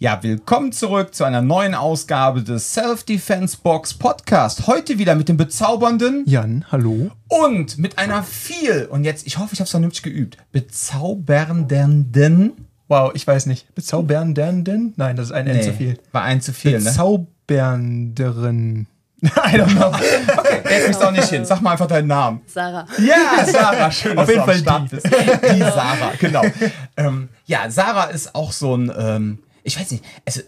Ja, willkommen zurück zu einer neuen Ausgabe des Self-Defense Box Podcast. Heute wieder mit dem bezaubernden Jan, hallo. und mit einer viel, und jetzt, ich hoffe, ich habe es vernünftig geübt, bezaubernden. Wow, ich weiß nicht. Bezaubernden? Nein, das ist ein N zu viel. war ein zu viel, ne? Bezaubernderen. I don't know. Okay, jetzt kriegst du auch nicht hin. Sag mal einfach deinen Namen. Sarah. Ja, Sarah, schön, Auf dass jeden du am Fall Start die. bist. Die Sarah, genau. ähm, ja, Sarah ist auch so ein, ähm, ich weiß nicht, also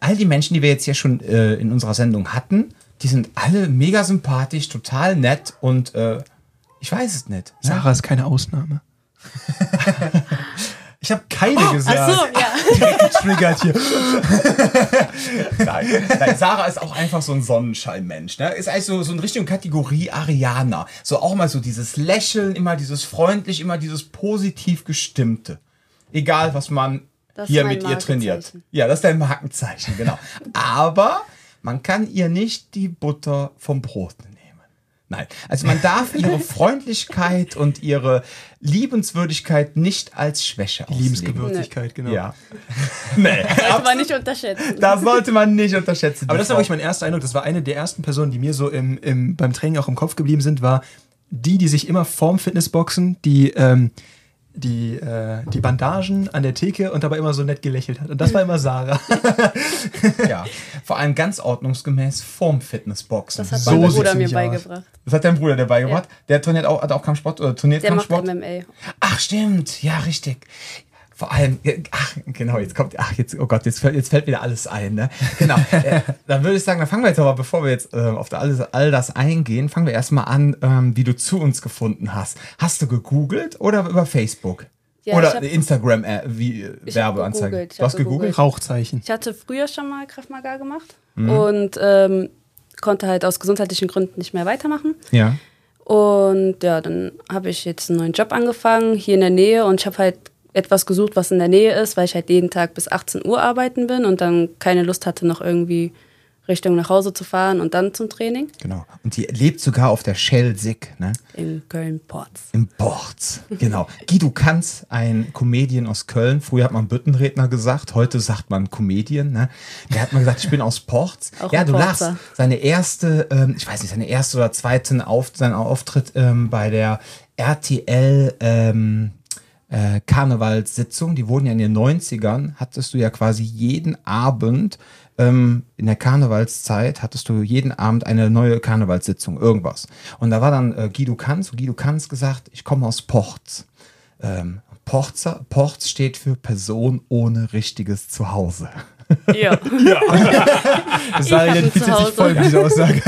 all die Menschen, die wir jetzt hier schon äh, in unserer Sendung hatten, die sind alle mega sympathisch, total nett und äh, ich weiß es nicht. Sarah ist keine Ausnahme. ich habe keine gesagt. Ach so, ja. Getriggert hier. Nein, nein, Sarah ist auch einfach so ein Sonnenscheinmensch. Ne? Ist eigentlich so, so in Richtung Kategorie Ariana. So auch mal so dieses Lächeln, immer dieses freundlich, immer dieses positiv gestimmte. Egal, was man Das hier mit ihr trainiert. Ja, das ist dein Markenzeichen, genau. Aber man kann ihr nicht die Butter vom Brot nehmen. Nein, also man darf ihre Freundlichkeit und ihre Liebenswürdigkeit nicht als Schwäche auslegen. Liebesgewürdigkeit, genau. Ja. nee, Sollte man nicht unterschätzen. das sollte man nicht unterschätzen. Aber das war wirklich mein erster Eindruck. Das war eine der ersten Personen, die mir so im, im, beim Training auch im Kopf geblieben sind, war die, die sich immer vorm Fitnessboxen, die, ähm, die, äh, die Bandagen an der Theke und dabei immer so nett gelächelt hat. Und das war immer Sarah. Ja, vor allem ganz ordnungsgemäß vorm Fitnessboxen. Das hat So mein Bruder mir nämlich aus. beigebracht. Das hat dein Bruder der beigebracht. Der trainiert auch, hat auch Kampfsport oder trainiert Der macht Kampfsport. MMA. Ach, stimmt. Ja, richtig. Vor allem, ach, genau, jetzt kommt, ach, jetzt, oh Gott, jetzt fällt, jetzt fällt wieder alles ein, ne? Genau. äh, dann würde ich sagen, dann fangen wir jetzt aber, bevor wir jetzt äh, auf alles, all das eingehen, fangen wir erstmal an, ähm, wie du zu uns gefunden hast. Hast du gegoogelt oder über Facebook? Ja, oder hab- Instagram, äh, wie äh, Werbeanzeige? gegoogelt, ich Du hast gegoogelt? gegoogelt. Rauchzeichen. Ich hatte früher schon mal Krav Maga gemacht Mhm. und ähm, konnte halt aus gesundheitlichen Gründen nicht mehr weitermachen. Ja. Und ja, dann habe ich jetzt einen neuen Job angefangen, hier in der Nähe. Und ich habe halt etwas gesucht, was in der Nähe ist, weil ich halt jeden Tag bis 18 Uhr arbeiten bin und dann keine Lust hatte, noch irgendwie Richtung nach Hause zu fahren und dann zum Training Genau. Und die lebt sogar auf der Schelsig, ne? in Köln-Porz. Im Borz. Genau. Guido Kanz, ein Comedian aus Köln. Früher hat man Büttenredner gesagt, heute sagt man Comedian. Ne? Der hat mal gesagt, ich bin aus Porz. Auch ja, du Porzer. lachst. Seine erste, ähm, ich weiß nicht, seine erste oder zweite Auf, sein Auftritt ähm, bei der RTL ähm, äh, Karnevalssitzung, die wurden ja in den 90ern, hattest du ja quasi jeden Abend ähm, in der Karnevalszeit hattest du jeden Abend eine neue Karnevalssitzung, irgendwas. Und da war dann äh, Guido Kanz, Guido Kanz gesagt, ich komme aus Porz. Ähm, Porz steht für Person ohne richtiges Zuhause. Ja. Sarah hab ein identifiziert sich Zuhause. voll mit dieser Aussage.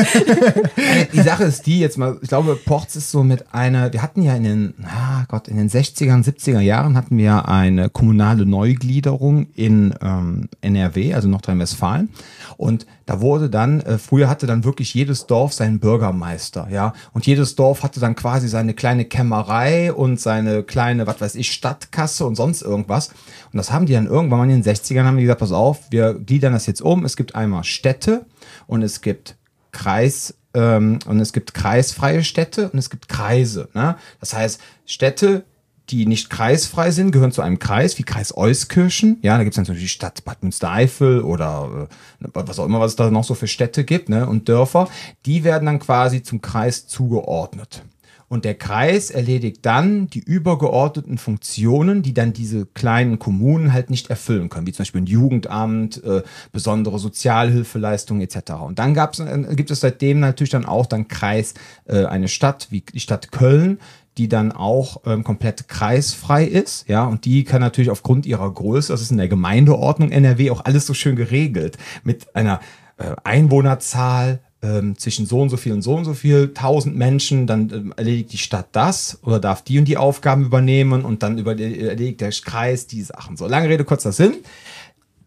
Die Sache ist die jetzt mal, ich glaube, Porz ist so mit einer, wir hatten ja in den, ah Gott, in den 60er, 70er Jahren hatten wir eine kommunale Neugliederung in ähm, NRW, also Nordrhein-Westfalen. Und da wurde dann, äh, früher hatte dann wirklich jedes Dorf seinen Bürgermeister, ja. Und jedes Dorf hatte dann quasi seine kleine Kämmerei und seine kleine, was weiß ich, Stadtkasse und sonst irgendwas. Und das haben die dann irgendwann mal in den 60ern haben die gesagt, pass auf, wir gliedern das jetzt um. Es gibt einmal Städte und es gibt Kreis ähm, und es gibt kreisfreie Städte und es gibt Kreise. Ne? Das heißt, Städte, die nicht kreisfrei sind, gehören zu einem Kreis, wie Kreis Euskirchen. Ja, da gibt es natürlich die Stadt Bad Münstereifel oder äh, was auch immer, was es da noch so für Städte gibt ne? und Dörfer. Die werden dann quasi zum Kreis zugeordnet. Und der Kreis erledigt dann die übergeordneten Funktionen, die dann diese kleinen Kommunen halt nicht erfüllen können, wie zum Beispiel ein Jugendamt, äh, besondere Sozialhilfeleistungen etc. Und dann gab's, äh, gibt es seitdem natürlich dann auch dann Kreis, äh, eine Stadt wie die Stadt Köln, die dann auch ähm, komplett kreisfrei ist, ja, und die kann natürlich aufgrund ihrer Größe, das ist in der Gemeindeordnung NRW auch alles so schön geregelt, mit einer äh, Einwohnerzahl, ähm, zwischen so und so viel und so und so viel, tausend Menschen, dann ähm, erledigt die Stadt das oder darf die und die Aufgaben übernehmen und dann über, erledigt der Kreis die Sachen. So, lange Rede, kurzer Sinn.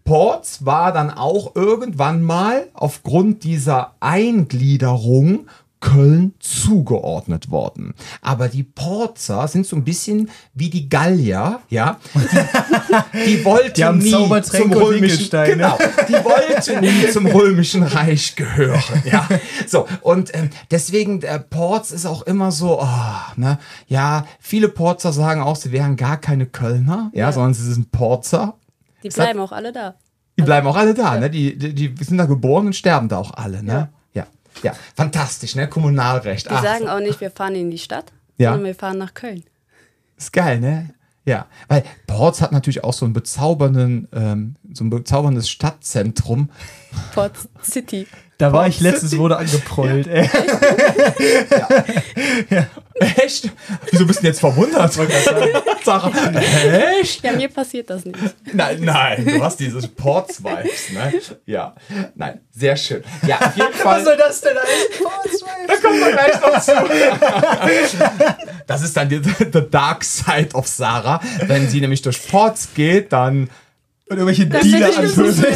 Ports war dann auch irgendwann mal aufgrund dieser Eingliederung Köln zugeordnet worden. Aber die Porzer sind so ein bisschen wie die Gallier, ja. Die, die wollten Die haben nie zum römischen, genau, die wollten nie zum römischen Reich gehören, ja. So und ähm, deswegen der Porz ist auch immer so, oh, ne, ja. Viele Porzer sagen auch, sie wären gar keine Kölner, ja, Ja. sondern sie sind Porzer. Die Es hat- bleiben auch alle da. Die bleiben auch alle da, ne? Die, die, die sind da geboren und sterben da auch alle, ne? Ja. Ja, fantastisch, ne? Kommunalrecht. Die Ach, sagen auch nicht, wir fahren in die Stadt, Ja. sondern wir fahren nach Köln. Ist geil, ne? Ja, weil Ports hat natürlich auch so einen bezaubernden, ähm, so ein bezauberndes Stadtzentrum. Port City. Da war Port ich letztens, City. wurde angeprollt, ey. Echt? Wieso bist du jetzt verwundert? Sarah, echt? Ja, mir passiert das nicht. Nein, nein, du hast dieses Ports-Vibes, ne? Ja, nein, sehr schön. Ja, auf jeden Fall. das denn Da kommen wir gleich noch zu. Das ist dann die the dark side of Sarah. Wenn sie nämlich durch Ports geht, dann Und irgendwelche Dealer das anpöbeln.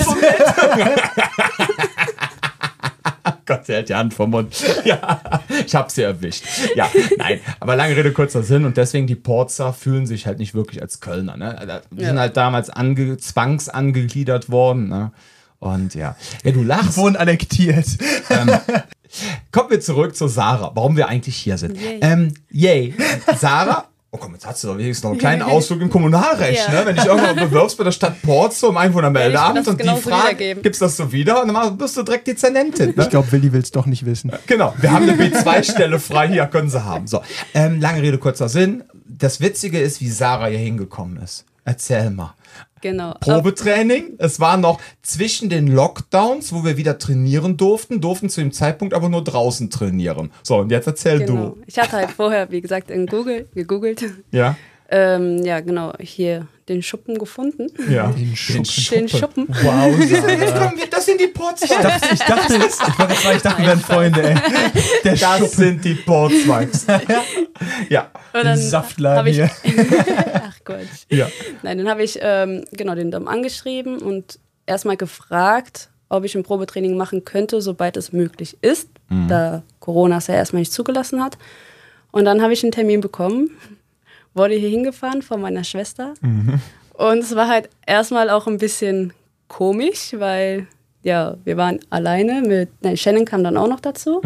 Gott, sie hält die Hand vom Mund. Ja, ich habe sie erwischt. Ja, nein, aber lange Rede, kurzer Sinn. Und deswegen, die Porzer fühlen sich halt nicht wirklich als Kölner. Ne? Die Ja. sind halt damals ange zwangsangegliedert worden. Ne? Und ja. Ja, du lachst. Wurden annektiert. Kommen wir zurück zu Sarah, warum wir eigentlich hier sind. Yay. Ähm, yay. Sarah. Oh komm, jetzt hast du doch wenigstens noch einen kleinen Ausflug im Kommunalrecht, Ja. ne? Wenn dich irgendwann bewirbst bei der Stadt Porz zum Einwohnermeldeamt Ja, und die genauso Frage, wiedergeben. gibst das so wieder und dann bist du direkt Dezernentin. Ne? Ich glaube, Willi will es doch nicht wissen. Genau, wir haben eine B2-Stelle frei, hier können sie haben. So, ähm, lange Rede, kurzer Sinn. Das Witzige ist, wie Sarah hier hingekommen ist. Erzähl mal. Genau. Probetraining. Es war noch zwischen den Lockdowns, wo wir wieder trainieren durften, durften zu dem Zeitpunkt aber nur draußen trainieren. So, und jetzt erzähl Genau. du. Ich hatte halt vorher, wie gesagt, in Google gegoogelt. Ja? Ähm, ja, genau, hier den Schuppen gefunden. Ja. Den Schuppen. Den Schuppen. Wow, das sind die Portzweige. Ich dachte, ich, jetzt, ich dachte, wir wären Freunde, ey. Der Das Schuppen. sind die Portzweigs. ja. Und Den Saftladen hab ich, hier. Ach Gott. Ja. Nein, dann habe ich ähm, genau den Dom angeschrieben und erstmal gefragt, ob ich ein Probetraining machen könnte, sobald es möglich ist, da Corona es ja erstmal nicht zugelassen hat. Und dann habe ich einen Termin bekommen, wurde hier hingefahren von meiner Schwester. Und es war halt erstmal auch ein bisschen komisch, weil ja, wir waren alleine mit, nein, Shannon kam dann auch noch dazu.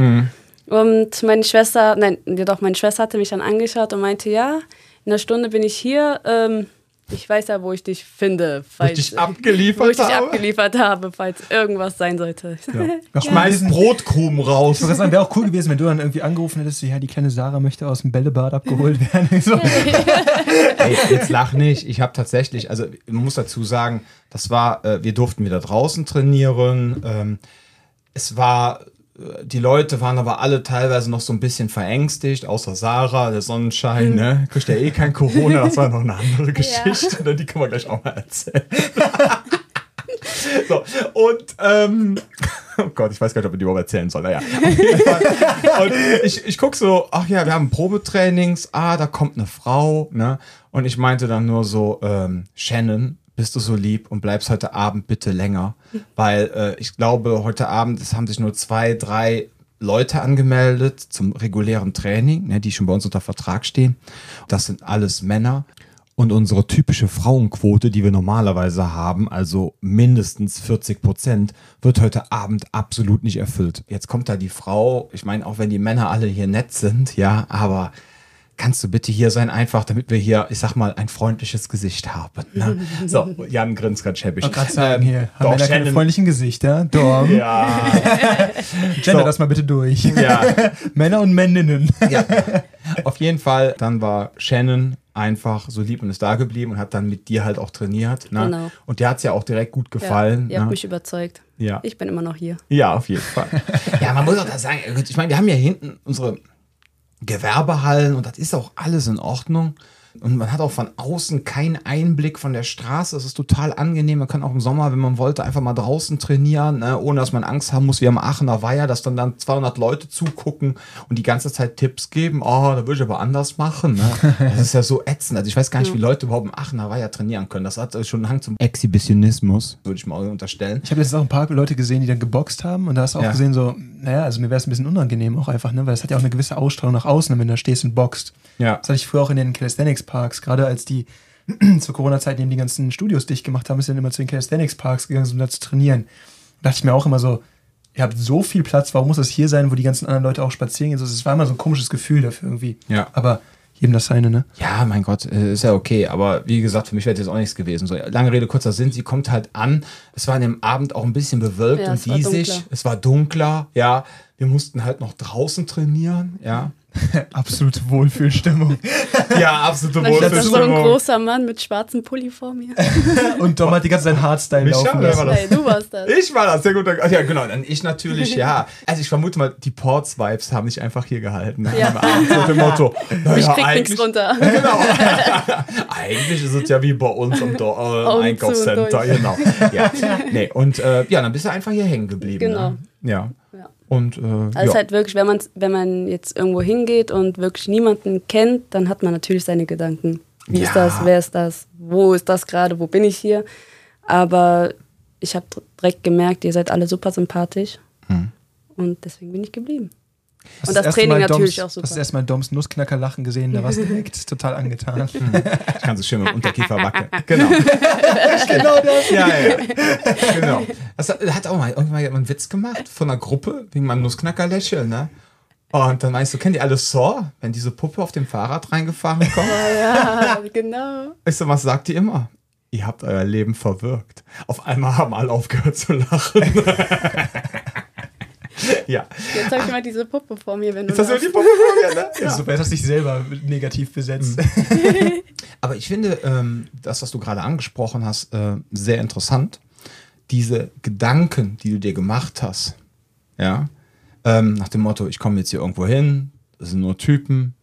Und meine Schwester, nein, jedoch meine Schwester hatte mich dann angeschaut und meinte, ja, in einer Stunde bin ich hier. Ähm, ich weiß ja, wo ich dich finde, falls dich abgeliefert wo ich dich habe? abgeliefert habe, falls irgendwas sein sollte. Schmeiß Brotkrumen raus. Ich wollte sagen, wäre auch cool gewesen, wenn du dann irgendwie angerufen hättest, so, ja, die kleine Sarah möchte aus dem Bällebad abgeholt werden. So. Ey, jetzt lach nicht. Ich habe tatsächlich, also man muss dazu sagen, das war, äh, wir durften wieder draußen trainieren. Ähm, es war, die Leute waren aber alle teilweise noch so ein bisschen verängstigt, außer Sarah, der Sonnenschein, ne? Kriegt ja eh kein Corona, das war noch eine andere Geschichte, ne? die können wir gleich auch mal erzählen. so, und, ähm, oh Gott, ich weiß gar nicht, ob ich die überhaupt erzählen soll. Naja. Und ich, ich gucke so, ach ja, wir haben Probetrainings, ah, da kommt eine Frau, ne? Und ich meinte dann nur so, ähm, Shannon, bist du so lieb und bleibst heute Abend bitte länger, weil äh, ich glaube, heute Abend, es haben sich nur zwei, drei Leute angemeldet zum regulären Training, ne, die schon bei uns unter Vertrag stehen. Das sind alles Männer. Und unsere typische Frauenquote, die wir normalerweise haben, also mindestens 40 Prozent, wird heute Abend absolut nicht erfüllt. Jetzt kommt da die Frau, ich meine, auch wenn die Männer alle hier nett sind, ja, aber kannst du bitte hier sein, einfach, damit wir hier, ich sag mal, ein freundliches Gesicht haben. Ne? So, Jan grinst ganz schäbig. Ich gerade sagen, Ähm, hier, haben doch, Männer keine Shannon- freundlichen Gesichter. Dom, Ja, gender So. das mal bitte durch. ja. Männer und Männinnen. ja. Auf jeden Fall, dann war Shannon einfach so lieb und ist da geblieben und hat dann mit dir halt auch trainiert. Ne? Genau. Und dir hat es ja auch direkt gut gefallen. Ja, ihr habt ne? mich überzeugt. ja. Ich bin immer noch hier. ja, auf jeden Fall. ja, man muss auch da sagen, ich meine, wir haben ja hinten unsere Gewerbehallen und das ist auch alles in Ordnung. Und man hat auch von außen keinen Einblick von der Straße. Das ist total angenehm. Man kann auch im Sommer, wenn man wollte, einfach mal draußen trainieren, ne? ohne dass man Angst haben muss, wie am Aachener Weiher, dass dann dann 200 Leute zugucken und die ganze Zeit Tipps geben. Oh, da würde ich aber anders machen. Ne? Das ist ja so ätzend. Also ich weiß gar nicht, wie Leute überhaupt im Aachener Weiher trainieren können. Das hat äh, schon einen Hang zum Exhibitionismus, würde ich mal unterstellen. Ich habe jetzt auch ein paar Leute gesehen, die dann geboxt haben und da hast du auch Ja. gesehen, so, naja, also mir wäre es ein bisschen unangenehm auch einfach, ne? weil es hat ja auch eine gewisse Ausstrahlung nach außen, wenn du da stehst und boxt. Ja. Das hatte ich früher auch in den Calisthenics-Parks, gerade als die zur Corona-Zeit eben die ganzen Studios dicht gemacht haben, ist dann immer zu den Calisthenics-Parks gegangen, um da zu trainieren. Da dachte ich mir auch immer so, ihr habt so viel Platz, warum muss das hier sein, wo die ganzen anderen Leute auch spazieren gehen? Also, Es war immer so ein komisches Gefühl dafür irgendwie. Ja. Aber jedem das seine, ne? Ja, mein Gott, äh, ist ja okay. Aber wie gesagt, für mich wäre das auch nichts gewesen. So, lange Rede, kurzer Sinn, sie kommt halt an. Es war an dem Abend auch ein bisschen bewölkt Ja, und diesig. dunkler. Es war dunkler, ja. Wir mussten halt noch draußen trainieren, ja. Absolute Wohlfühlstimmung. Ja, absolute Dann stand da so ein Wohlfühlstimmung. großer Mann mit schwarzem Pulli vor mir. Und Dom hat die ganze Zeit Hardstyle Micha, laufen lassen. war das? Hey, du warst das. Ich war das, sehr gut. Ach Ja, genau. Dann ich natürlich, ja. Also ich vermute mal, die Ports-Vibes haben mich einfach hier gehalten. Ja. Abend Mit dem Motto, Ich naja, krieg eigentlich, nichts runter. genau. eigentlich ist es ja wie bei uns im, Do äh, im Einkaufscenter. Genau. Ja. Nee, und äh, ja, dann bist du einfach hier hängen geblieben. Genau. Ne? Ja. Ja. Und äh, Also ja. es halt wirklich, wenn man, wenn man jetzt irgendwo hingeht und wirklich niemanden kennt, dann hat man natürlich seine Gedanken. Wie Ja. ist das? Wer ist das? Wo ist das gerade? Wo bin ich hier? Aber ich habe direkt gemerkt, ihr seid alle super sympathisch. Hm. Und deswegen bin ich geblieben. Hast Und das erste Training Mal natürlich Doms, auch super. Hast du erstmal Doms Nussknacker-Lachen gesehen, da warst du direkt total angetan. ich kann so schön mit dem Unterkiefer wackeln. Genau. genau das. Ja, ja. Genau. Das hat, auch mal irgendwann jemand einen Witz gemacht von einer Gruppe wegen meinem Nussknacker-Lächeln, ne? Und dann meinst du, kennt ihr alle Saw, wenn diese Puppe auf dem Fahrrad reingefahren kommt? Ja, genau. Ich so, was sagt ihr immer? Ihr habt euer Leben verwirkt. Auf einmal haben alle aufgehört zu lachen. Ja. Jetzt habe ich mal diese Puppe vor mir, wenn du Jetzt hast du die. Puppe vor mir, ne? Ja. Super, jetzt hast du dich selber negativ besetzt. Aber ich finde ähm, das, was du gerade angesprochen hast, äh, sehr interessant. Diese Gedanken, die du dir gemacht hast, ja, ähm, nach dem Motto, ich komme jetzt hier irgendwo hin, das sind nur Typen,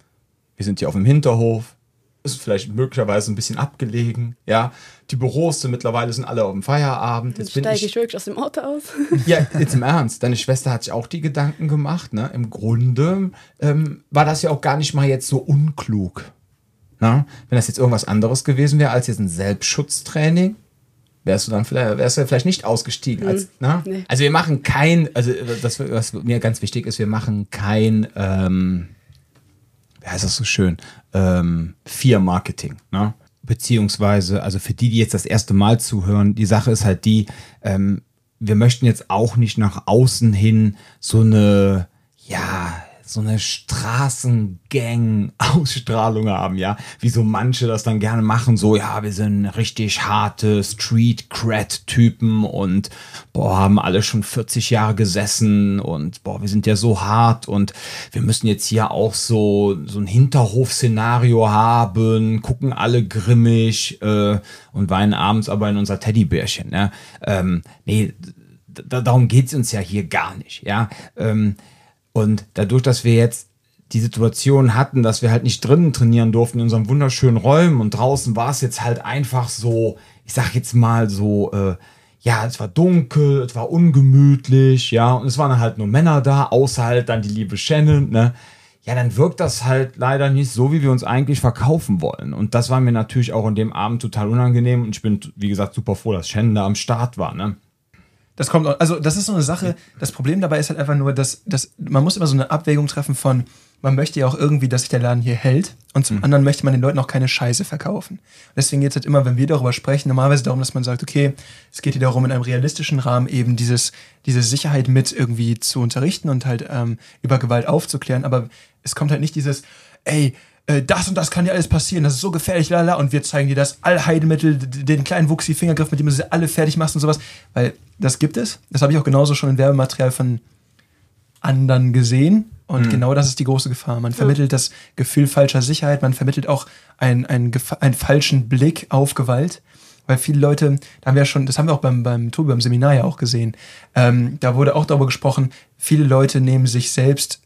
wir sind hier auf dem Hinterhof, ist vielleicht möglicherweise ein bisschen abgelegen, ja. Die Büros sind mittlerweile sind alle auf dem Feierabend. Jetzt steige ich wirklich aus dem Auto aus. ja, jetzt im Ernst. Deine Schwester hat sich auch die Gedanken gemacht. Ne? Im Grunde ähm, war das ja auch gar nicht mal jetzt so unklug. Na? Wenn das jetzt irgendwas anderes gewesen wäre als jetzt ein Selbstschutztraining, wärst du dann vielleicht, wärst du vielleicht nicht ausgestiegen. Als, na? nee. Also wir machen kein, also das, was mir ganz wichtig ist, wir machen kein, ähm, wie heißt das so schön, ähm, Fear-Marketing. Ne? Beziehungsweise, also für die, die jetzt das erste Mal zuhören, die Sache ist halt die, ähm, wir möchten jetzt auch nicht nach außen hin so eine, ja, so eine Straßengang-Ausstrahlung haben, ja, wie so manche das dann gerne machen, so, ja, wir sind richtig harte Street-Cred-Typen und, boah, haben alle schon 40 Jahre gesessen und, boah, wir sind ja so hart und wir müssen jetzt hier auch so, so ein Hinterhof-Szenario haben, gucken alle grimmig äh, und weinen abends aber in unser Teddybärchen, ne? Ähm, nee, da, darum geht's uns ja hier gar nicht, ja. Ähm, und dadurch, dass wir jetzt die Situation hatten, dass wir halt nicht drinnen trainieren durften in unseren wunderschönen Räumen und draußen war es jetzt halt einfach so, ich sag jetzt mal so, äh, ja, es war dunkel, es war ungemütlich, ja, und es waren halt nur Männer da, außer halt dann die liebe Shannon, ne? Ja, dann wirkt das halt leider nicht so, wie wir uns eigentlich verkaufen wollen. Und das war mir natürlich auch in dem Abend total unangenehm. Und ich bin, wie gesagt, super froh, dass Shannon da am Start war, ne? Das kommt, auch- also das ist so eine Sache. Das Problem dabei ist halt einfach nur, dass, dass man muss immer so eine Abwägung treffen von, man möchte ja auch irgendwie, dass sich der Laden hier hält und zum anderen möchte man den Leuten auch keine Scheiße verkaufen. Deswegen geht es halt immer, wenn wir darüber sprechen, normalerweise darum, dass man sagt, okay, es geht hier darum, in einem realistischen Rahmen eben dieses, diese Sicherheit mit irgendwie zu unterrichten und halt ähm, über Gewalt aufzuklären, aber es kommt halt nicht dieses, ey, äh, das und das kann dir alles passieren, das ist so gefährlich, lala, und wir zeigen dir das Allheilmittel, den kleinen Wuchsi-Fingergriff, mit dem du sie alle fertig machst und sowas, weil das gibt es. Das habe ich auch genauso schon in Werbematerial von anderen gesehen. Und genau das ist die große Gefahr. Man vermittelt das Gefühl falscher Sicherheit, man vermittelt auch einen, einen, einen falschen Blick auf Gewalt. Weil viele Leute, da haben wir ja schon, das haben wir auch beim, beim Tobi, beim Seminar ja auch gesehen, ähm, da wurde auch darüber gesprochen, viele Leute nehmen sich selbst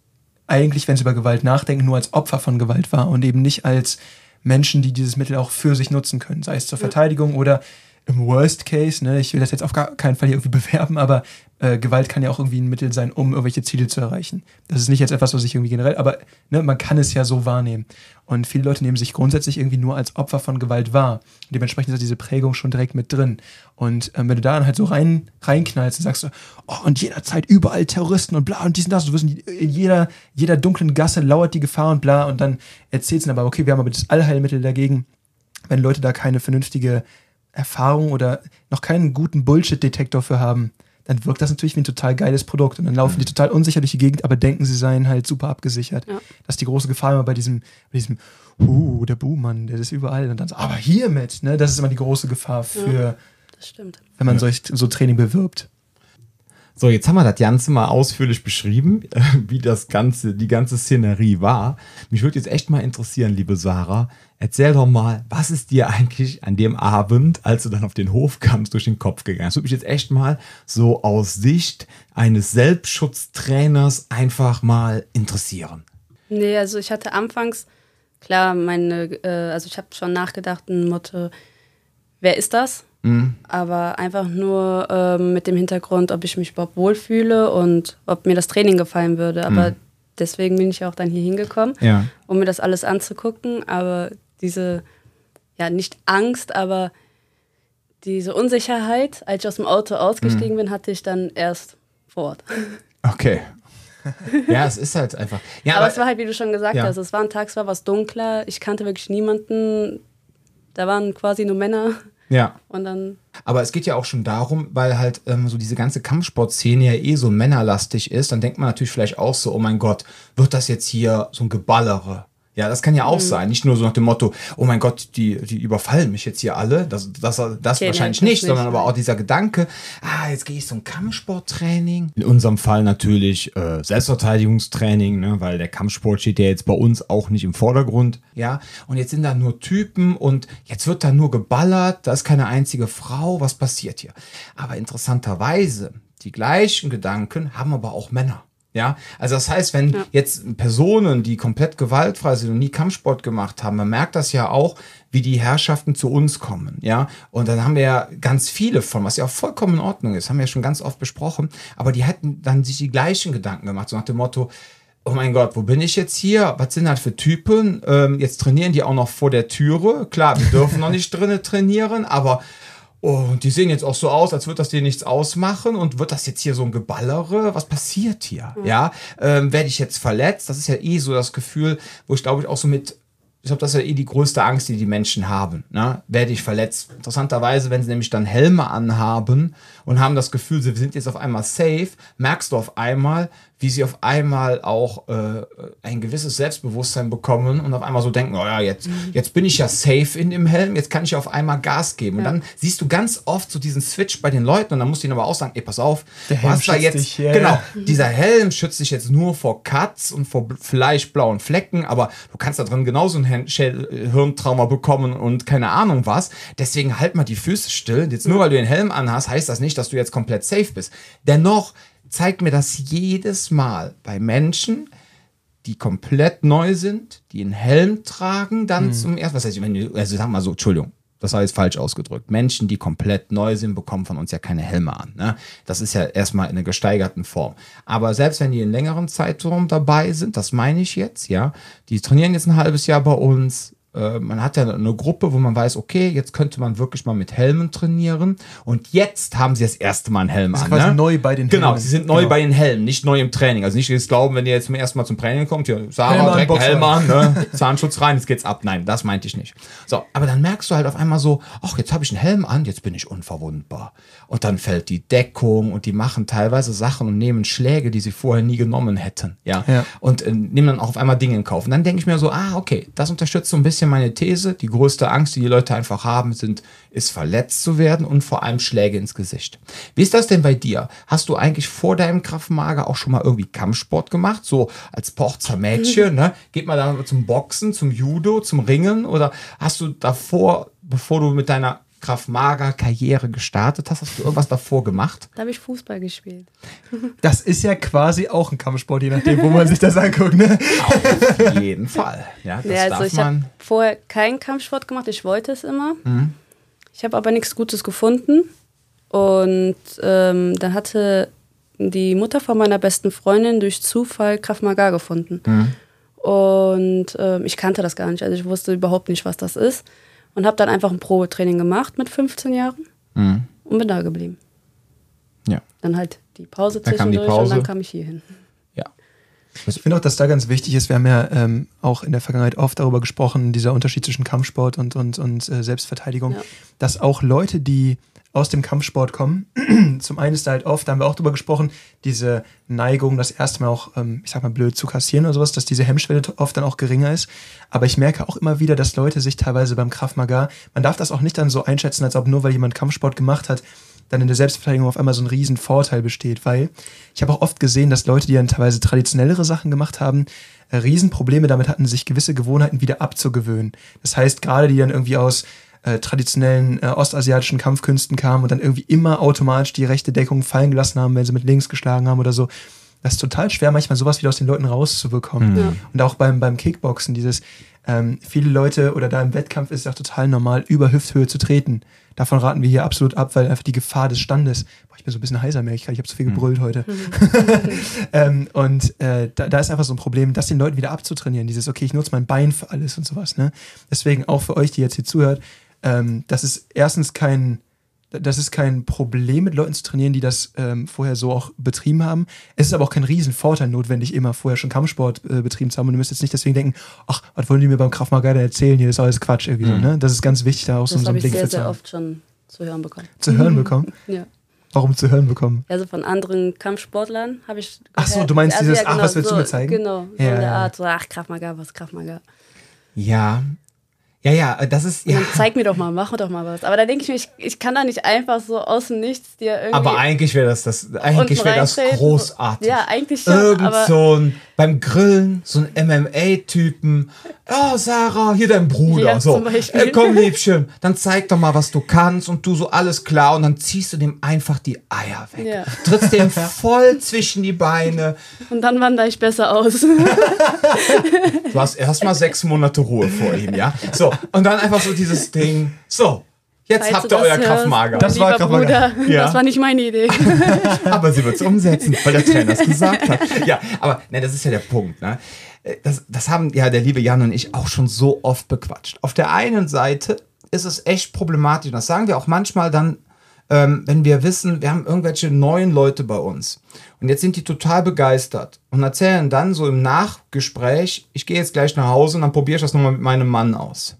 eigentlich, wenn sie über Gewalt nachdenken, nur als Opfer von Gewalt wahr und eben nicht als Menschen, die dieses Mittel auch für sich nutzen können, sei es zur Verteidigung oder im Worst Case, ne, ich will das jetzt auf gar keinen Fall hier irgendwie bewerben, aber äh, Gewalt kann ja auch irgendwie ein Mittel sein, um irgendwelche Ziele zu erreichen. Das ist nicht jetzt etwas, was ich irgendwie generell, aber ne, man kann es ja so wahrnehmen. Und viele Leute nehmen sich grundsätzlich irgendwie nur als Opfer von Gewalt wahr. Und dementsprechend ist diese Prägung schon direkt mit drin. Und ähm, wenn du da dann halt so rein, reinknallst und sagst, oh, und jederzeit überall Terroristen und bla und dies und das, du wirst in jeder, jeder dunklen Gasse lauert die Gefahr und bla und dann erzählst du aber, okay, wir haben aber das Allheilmittel dagegen, wenn Leute da keine vernünftige Erfahrung oder noch keinen guten Bullshit-Detektor für haben, dann wirkt das natürlich wie ein total geiles Produkt. Und dann laufen die total unsicher durch die Gegend, aber denken, sie seien halt super abgesichert. Ja. Das ist die große Gefahr immer bei diesem, bei diesem, uh, der Buhmann, der ist überall. Und dann so, aber hiermit, ne? Das ist immer die große Gefahr für, Das stimmt. wenn man solch, so Training bewirbt. So, jetzt haben wir das Ganze mal ausführlich beschrieben, wie das Ganze, die ganze Szenerie war. Mich würde jetzt echt mal interessieren, liebe Sarah, erzähl doch mal, was ist dir eigentlich an dem Abend, als du dann auf den Hof kamst, durch den Kopf gegangen? Das würde mich jetzt echt mal so aus Sicht eines Selbstschutztrainers einfach mal interessieren. Nee, also ich hatte anfangs, klar, meine, äh, also ich habe schon nachgedacht, ein Motto, wer ist das? Aber einfach nur ähm, mit dem Hintergrund, ob ich mich überhaupt wohlfühle und ob mir das Training gefallen würde. Aber deswegen bin ich auch dann hier hingekommen, Ja. um mir das alles anzugucken. Aber diese, ja, nicht Angst, aber diese Unsicherheit, als ich aus dem Auto ausgestiegen bin, hatte ich dann erst vor Ort. Okay. ja, es ist halt einfach. Ja, aber, es war halt, wie du schon gesagt Ja. hast, es war ein Tag, es war was dunkler. Ich kannte wirklich niemanden. Da waren quasi nur Männer. Ja. Und dann, Aber es geht ja auch schon darum, weil halt ähm, so diese ganze Kampfsportszene ja eh so männerlastig ist, dann denkt man natürlich vielleicht auch so, oh mein Gott, wird das jetzt hier so ein Geballere? Ja, das kann ja Mhm. auch sein. Nicht nur so nach dem Motto, oh mein Gott, die, die überfallen mich jetzt hier alle. Das, das, das Okay, wahrscheinlich nee, das nicht, sondern nicht, aber nein. auch dieser Gedanke, ah, jetzt gehe ich ein Kampfsporttraining. In unserem Fall natürlich äh, Selbstverteidigungstraining, ne, weil der Kampfsport steht ja jetzt bei uns auch nicht im Vordergrund. Ja, und jetzt sind da nur Typen und jetzt wird da nur geballert, da ist keine einzige Frau. Was passiert hier? Aber interessanterweise, die gleichen Gedanken haben aber auch Männer. Ja, also das heißt, wenn jetzt Personen, die komplett gewaltfrei sind und nie Kampfsport gemacht haben, man merkt das ja auch, wie die Herrschaften zu uns kommen, ja. Und dann haben wir ja ganz viele von, was ja auch vollkommen in Ordnung ist, haben wir ja schon ganz oft besprochen, aber die hätten dann sich die gleichen Gedanken gemacht, so nach dem Motto, oh mein Gott, wo bin ich jetzt hier? Was sind das für Typen? Ähm, jetzt trainieren die auch noch vor der Türe. Klar, wir dürfen noch nicht drinnen trainieren, aber Oh, und die sehen jetzt auch so aus, als würde das dir nichts ausmachen und wird das jetzt hier so ein Geballere? Was passiert hier? Ja, ähm, werde ich jetzt verletzt? Das ist ja eh so das Gefühl, wo ich glaube ich auch so mit, ich glaube, das ist ja eh die größte Angst, die die Menschen haben. Ne? Werde ich verletzt? Interessanterweise, wenn sie nämlich dann Helme anhaben und haben das Gefühl, sie sind jetzt auf einmal safe, merkst du auf einmal, wie sie auf einmal auch äh, ein gewisses Selbstbewusstsein bekommen und auf einmal so denken, oh ja, jetzt, jetzt bin ich ja safe in dem Helm, jetzt kann ich auf einmal Gas geben. Und dann siehst du ganz oft so diesen Switch bei den Leuten und dann musst du ihnen aber auch sagen, ey, pass auf, Der du Helm hast da jetzt, dich, ja, genau, ja. dieser Helm schützt dich jetzt nur vor Cuts und vor vielleicht blauen Flecken, aber du kannst da drin genauso ein Hirntrauma bekommen und keine Ahnung was. Deswegen halt mal die Füße still. Jetzt nur weil du den Helm anhast, heißt das nicht, dass du jetzt komplett safe bist. Dennoch zeigt mir das jedes Mal bei Menschen, die komplett neu sind, die einen Helm tragen, dann zum ersten, was heißt, wenn du, also sag mal so, Entschuldigung, das war jetzt falsch ausgedrückt. Menschen, die komplett neu sind, bekommen von uns ja keine Helme an. Ne? Das ist ja erstmal in einer gesteigerten Form. Aber selbst wenn die in längeren Zeitraum dabei sind, das meine ich jetzt, ja, die trainieren jetzt ein halbes Jahr bei uns, äh, man hat ja eine Gruppe, wo man weiß, okay, jetzt könnte man wirklich mal mit Helmen trainieren. Und jetzt haben sie das erste Mal einen Helm ist an. quasi ne? neu bei den Genau, Helmen. sie sind neu Genau. bei den Helmen, nicht neu im Training. Also nicht jetzt glauben, wenn ihr jetzt zum ersten Mal zum Training kommt, ja, Sarah, Helm direkt Boxer. Helm an, ne? Zahnschutz rein, jetzt geht's ab. Nein, das meinte ich nicht. So, aber dann merkst du halt auf einmal so, ach, jetzt habe ich einen Helm an, jetzt bin ich unverwundbar. Und dann fällt die Deckung und die machen teilweise Sachen und nehmen Schläge, die sie vorher nie genommen hätten. Ja. Ja. Und äh, nehmen dann auch auf einmal Dinge in Kauf. Und dann denke ich mir so, ah, okay, das unterstützt so ein bisschen meine These. Die größte Angst, die die Leute einfach haben, sind, ist verletzt zu werden und vor allem Schläge ins Gesicht. Wie ist das denn bei dir? Hast du eigentlich vor deinem Kraftmager auch schon mal irgendwie Kampfsport gemacht? So als Porzer Mädchen, ne? Geht man da zum Boxen, zum Judo, zum Ringen? Oder hast du davor, bevor du mit deiner Kraftmager-Karriere gestartet hast, hast du irgendwas davor gemacht? da habe ich Fußball gespielt. Das ist ja quasi auch ein Kampfsport, je nachdem, wo man sich das anguckt. Ne? Auf jeden Fall. Ja, das Ja, also darf ich habe man. vorher keinen Kampfsport gemacht, ich wollte es immer. Mhm. Ich habe aber nichts Gutes gefunden. Und ähm, dann hatte die Mutter von meiner besten Freundin durch Zufall Krav Maga gefunden. Mhm. Und ähm, ich kannte das gar nicht. Also ich wusste überhaupt nicht, was das ist. Und habe dann einfach ein Probetraining gemacht mit 15 Jahren Mhm. und bin da geblieben. Ja. Dann halt die Pause zwischendurch und dann kam ich hier hin. Ich finde auch, dass da ganz wichtig ist, wir haben ja ähm, auch in der Vergangenheit oft darüber gesprochen, dieser Unterschied zwischen Kampfsport und, und, und äh, Selbstverteidigung, Ja. dass auch Leute, die aus dem Kampfsport kommen, zum einen ist da halt oft, da haben wir auch drüber gesprochen, diese Neigung, das erste Mal auch, ähm, ich sag mal, blöd zu kassieren oder sowas, dass diese Hemmschwelle oft dann auch geringer ist. Aber ich merke auch immer wieder, dass Leute sich teilweise beim Krav Maga, man darf das auch nicht dann so einschätzen, als ob nur weil jemand Kampfsport gemacht hat, dann in der Selbstverteidigung auf einmal so ein riesen Vorteil besteht, weil ich habe auch oft gesehen, dass Leute, die dann teilweise traditionellere Sachen gemacht haben, äh, Riesenprobleme damit hatten, sich gewisse Gewohnheiten wieder abzugewöhnen. Das heißt, gerade die dann irgendwie aus äh, traditionellen äh, ostasiatischen Kampfkünsten kamen und dann irgendwie immer automatisch die rechte Deckung fallen gelassen haben, wenn sie mit links geschlagen haben oder so. Das ist total schwer, manchmal sowas wieder aus den Leuten rauszubekommen. Ja. Und auch beim, beim Kickboxen, dieses, ähm, viele Leute oder da im Wettkampf ist es auch total normal, über Hüfthöhe zu treten. Davon raten wir hier absolut ab, weil einfach die Gefahr des Standes. Boah, ich bin so ein bisschen heiser, merke ich gerade. Ich habe zu viel gebrüllt heute. ähm, und äh, da, da ist einfach so ein Problem, das den Leuten wieder abzutrainieren. Dieses, okay, ich nutze mein Bein für alles und sowas. Ne? Deswegen auch für euch, die jetzt hier zuhört, ähm, das ist erstens kein, das ist kein Problem, mit Leuten zu trainieren, die das ähm, vorher so auch betrieben haben. Es ist aber auch kein Riesenvorteil notwendig, immer vorher schon Kampfsport äh, betrieben zu haben. Und ihr müsst jetzt nicht deswegen denken, ach, was wollen die mir beim denn erzählen? Hier ist alles Quatsch irgendwie. so, Ne? Das ist ganz wichtig, da auch so, Das so einen habe ich Blick sehr, für zu sehr haben. oft schon zu hören bekommen. Zu hören bekommen. Ja. Warum zu hören bekommen? Also von anderen Kampfsportlern habe ich. Ach so, gehört- du meinst dieses, ach, genau, was willst du so, mir zeigen? Genau, so Ja, ja. Art, so, ach, Krav Maga, was Krav Maga. Ja. Ja, ja, das ist. Ja. Zeig mir doch mal, mach doch mal was. Aber da denke ich mir, ich, ich kann da nicht einfach so aus dem Nichts dir irgendwie. Aber eigentlich wäre das, das, eigentlich wäre das großartig. Ja, eigentlich schon. Irgend so ein, beim Grillen, so ein MMA-Typen. Oh, Sarah, hier dein Bruder. Ja, so, äh, komm, Liebchen, dann zeig doch mal, was du kannst und du so alles klar und dann ziehst du dem einfach die Eier weg. Ja. Trittst dem voll zwischen die Beine. und dann wandere ich besser aus. Du hast erstmal sechs Monate Ruhe vor ihm, ja? So, und dann einfach so dieses Ding. So, jetzt Falls habt ihr euer Maga. Das war. Bruder, Ja. das war nicht meine Idee. aber sie wird es umsetzen, weil der Trainer es gesagt hat. Ja, aber ne, das ist ja der Punkt. Ne? Das, das haben ja der liebe Jan und ich auch schon so oft bequatscht. Auf der einen Seite ist es echt problematisch. und Das sagen wir auch manchmal dann, ähm, wenn wir wissen, wir haben irgendwelche neuen Leute bei uns. Und jetzt sind die total begeistert und erzählen dann so im Nachgespräch, ich gehe jetzt gleich nach Hause und dann probiere ich das nochmal mit meinem Mann aus.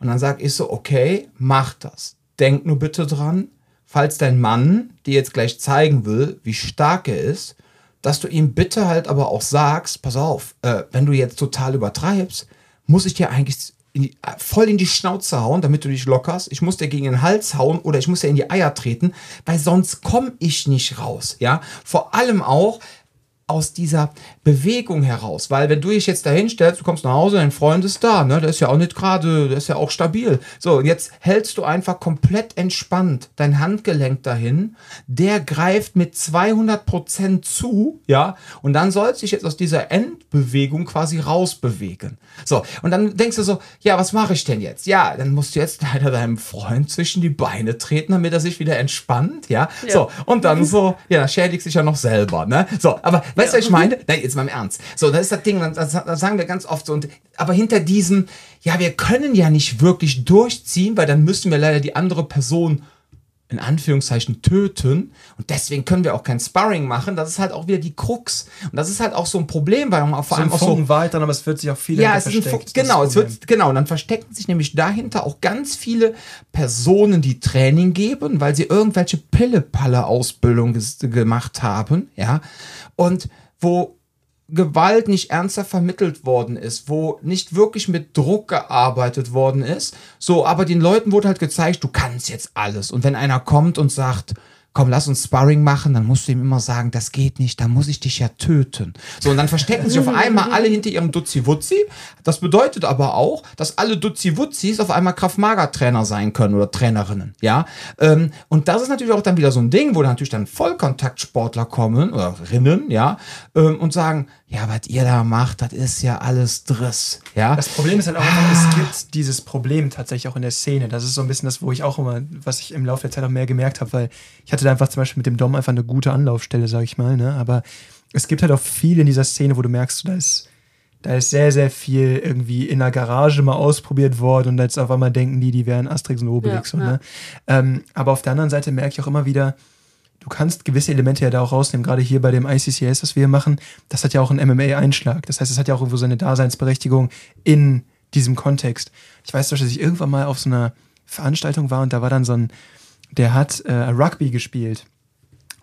Und dann sage ich so, okay, mach das. Denk nur bitte dran, falls dein Mann dir jetzt gleich zeigen will, wie stark er ist, dass du ihm bitte halt aber auch sagst, pass auf, äh, wenn du jetzt total übertreibst, muss ich dir eigentlich in die, äh, voll in die Schnauze hauen, damit du dich lockerst. Ich muss dir gegen den Hals hauen oder ich muss dir in die Eier treten, weil sonst komme ich nicht raus. Ja, vor allem auch, aus dieser Bewegung heraus. Weil wenn du dich jetzt dahin stellst, du kommst nach Hause, dein Freund ist da, ne? Der ist ja auch nicht gerade, der ist ja auch stabil. So, und jetzt hältst du einfach komplett entspannt dein Handgelenk dahin. Der greift mit 200 Prozent zu, ja? Und dann sollst du dich jetzt aus dieser Endbewegung quasi rausbewegen. So, und dann denkst du so, ja, was mache ich denn jetzt? Ja, dann musst du jetzt leider deinem Freund zwischen die Beine treten, damit er sich wieder entspannt, ja? Ja. So, und dann so, ja, schädigt sich ja noch selber, ne? So, aber weißt du, was ich meine? Nein, jetzt mal im Ernst. So, das ist das Ding, das, das sagen wir ganz oft so. Und, aber hinter diesem, ja, wir können ja nicht wirklich durchziehen, weil dann müssen wir leider die andere Person in Anführungszeichen töten und deswegen können wir auch kein Sparring machen. Das ist halt auch wieder die Krux und das ist halt auch so ein Problem, weil man vor allem ein auch so Wahrheit dann, aber es wird sich auch viel ja, es ist ein, versteckt. Ist genau, das es wird, genau, und dann verstecken sich nämlich dahinter auch ganz viele Personen, die Training geben, weil sie irgendwelche Pille-Palle-Ausbildung gemacht haben, ja, und wo Gewalt nicht ernsthaft vermittelt worden ist, wo nicht wirklich mit Druck gearbeitet worden ist. So, aber den Leuten wurde halt gezeigt, du kannst jetzt alles. Und wenn einer kommt und sagt, komm, lass uns Sparring machen, dann musst du ihm immer sagen, das geht nicht, da muss ich dich ja töten. So, und dann verstecken sich auf einmal alle hinter ihrem Dutzi-Wutzi. Das bedeutet aber auch, dass alle Dutzi-Wutzis auf einmal Kraft-Mager-Trainer sein können oder Trainerinnen, ja. Ähm, und das ist natürlich auch dann wieder so ein Ding, wo dann natürlich dann Vollkontaktsportler kommen oder Rinnen, ja, ähm, und sagen, ja, was ihr da macht, das ist ja alles Driss, ja. Das Problem ist halt auch einfach, es gibt dieses Problem tatsächlich auch in der Szene. Das ist so ein bisschen das, wo ich auch immer, was ich im Laufe der Zeit auch mehr gemerkt habe, weil ich hatte da einfach zum Beispiel mit dem Dom einfach eine gute Anlaufstelle, sag ich mal, ne? Aber es gibt halt auch viel in dieser Szene, wo du merkst, da ist, da ist sehr, sehr viel irgendwie in der Garage mal ausprobiert worden und jetzt auf einmal denken die, die wären Asterix und Obelix. Ja, und, ja. ne? ähm, aber auf der anderen Seite merke ich auch immer wieder, du kannst gewisse Elemente ja da auch rausnehmen. Gerade hier bei dem ICCS, was wir hier machen, das hat ja auch einen MMA-Einschlag. Das heißt, es hat ja auch irgendwo seine Daseinsberechtigung in diesem Kontext. Ich weiß doch, dass ich irgendwann mal auf so einer Veranstaltung war und da war dann so ein, der hat äh, Rugby gespielt.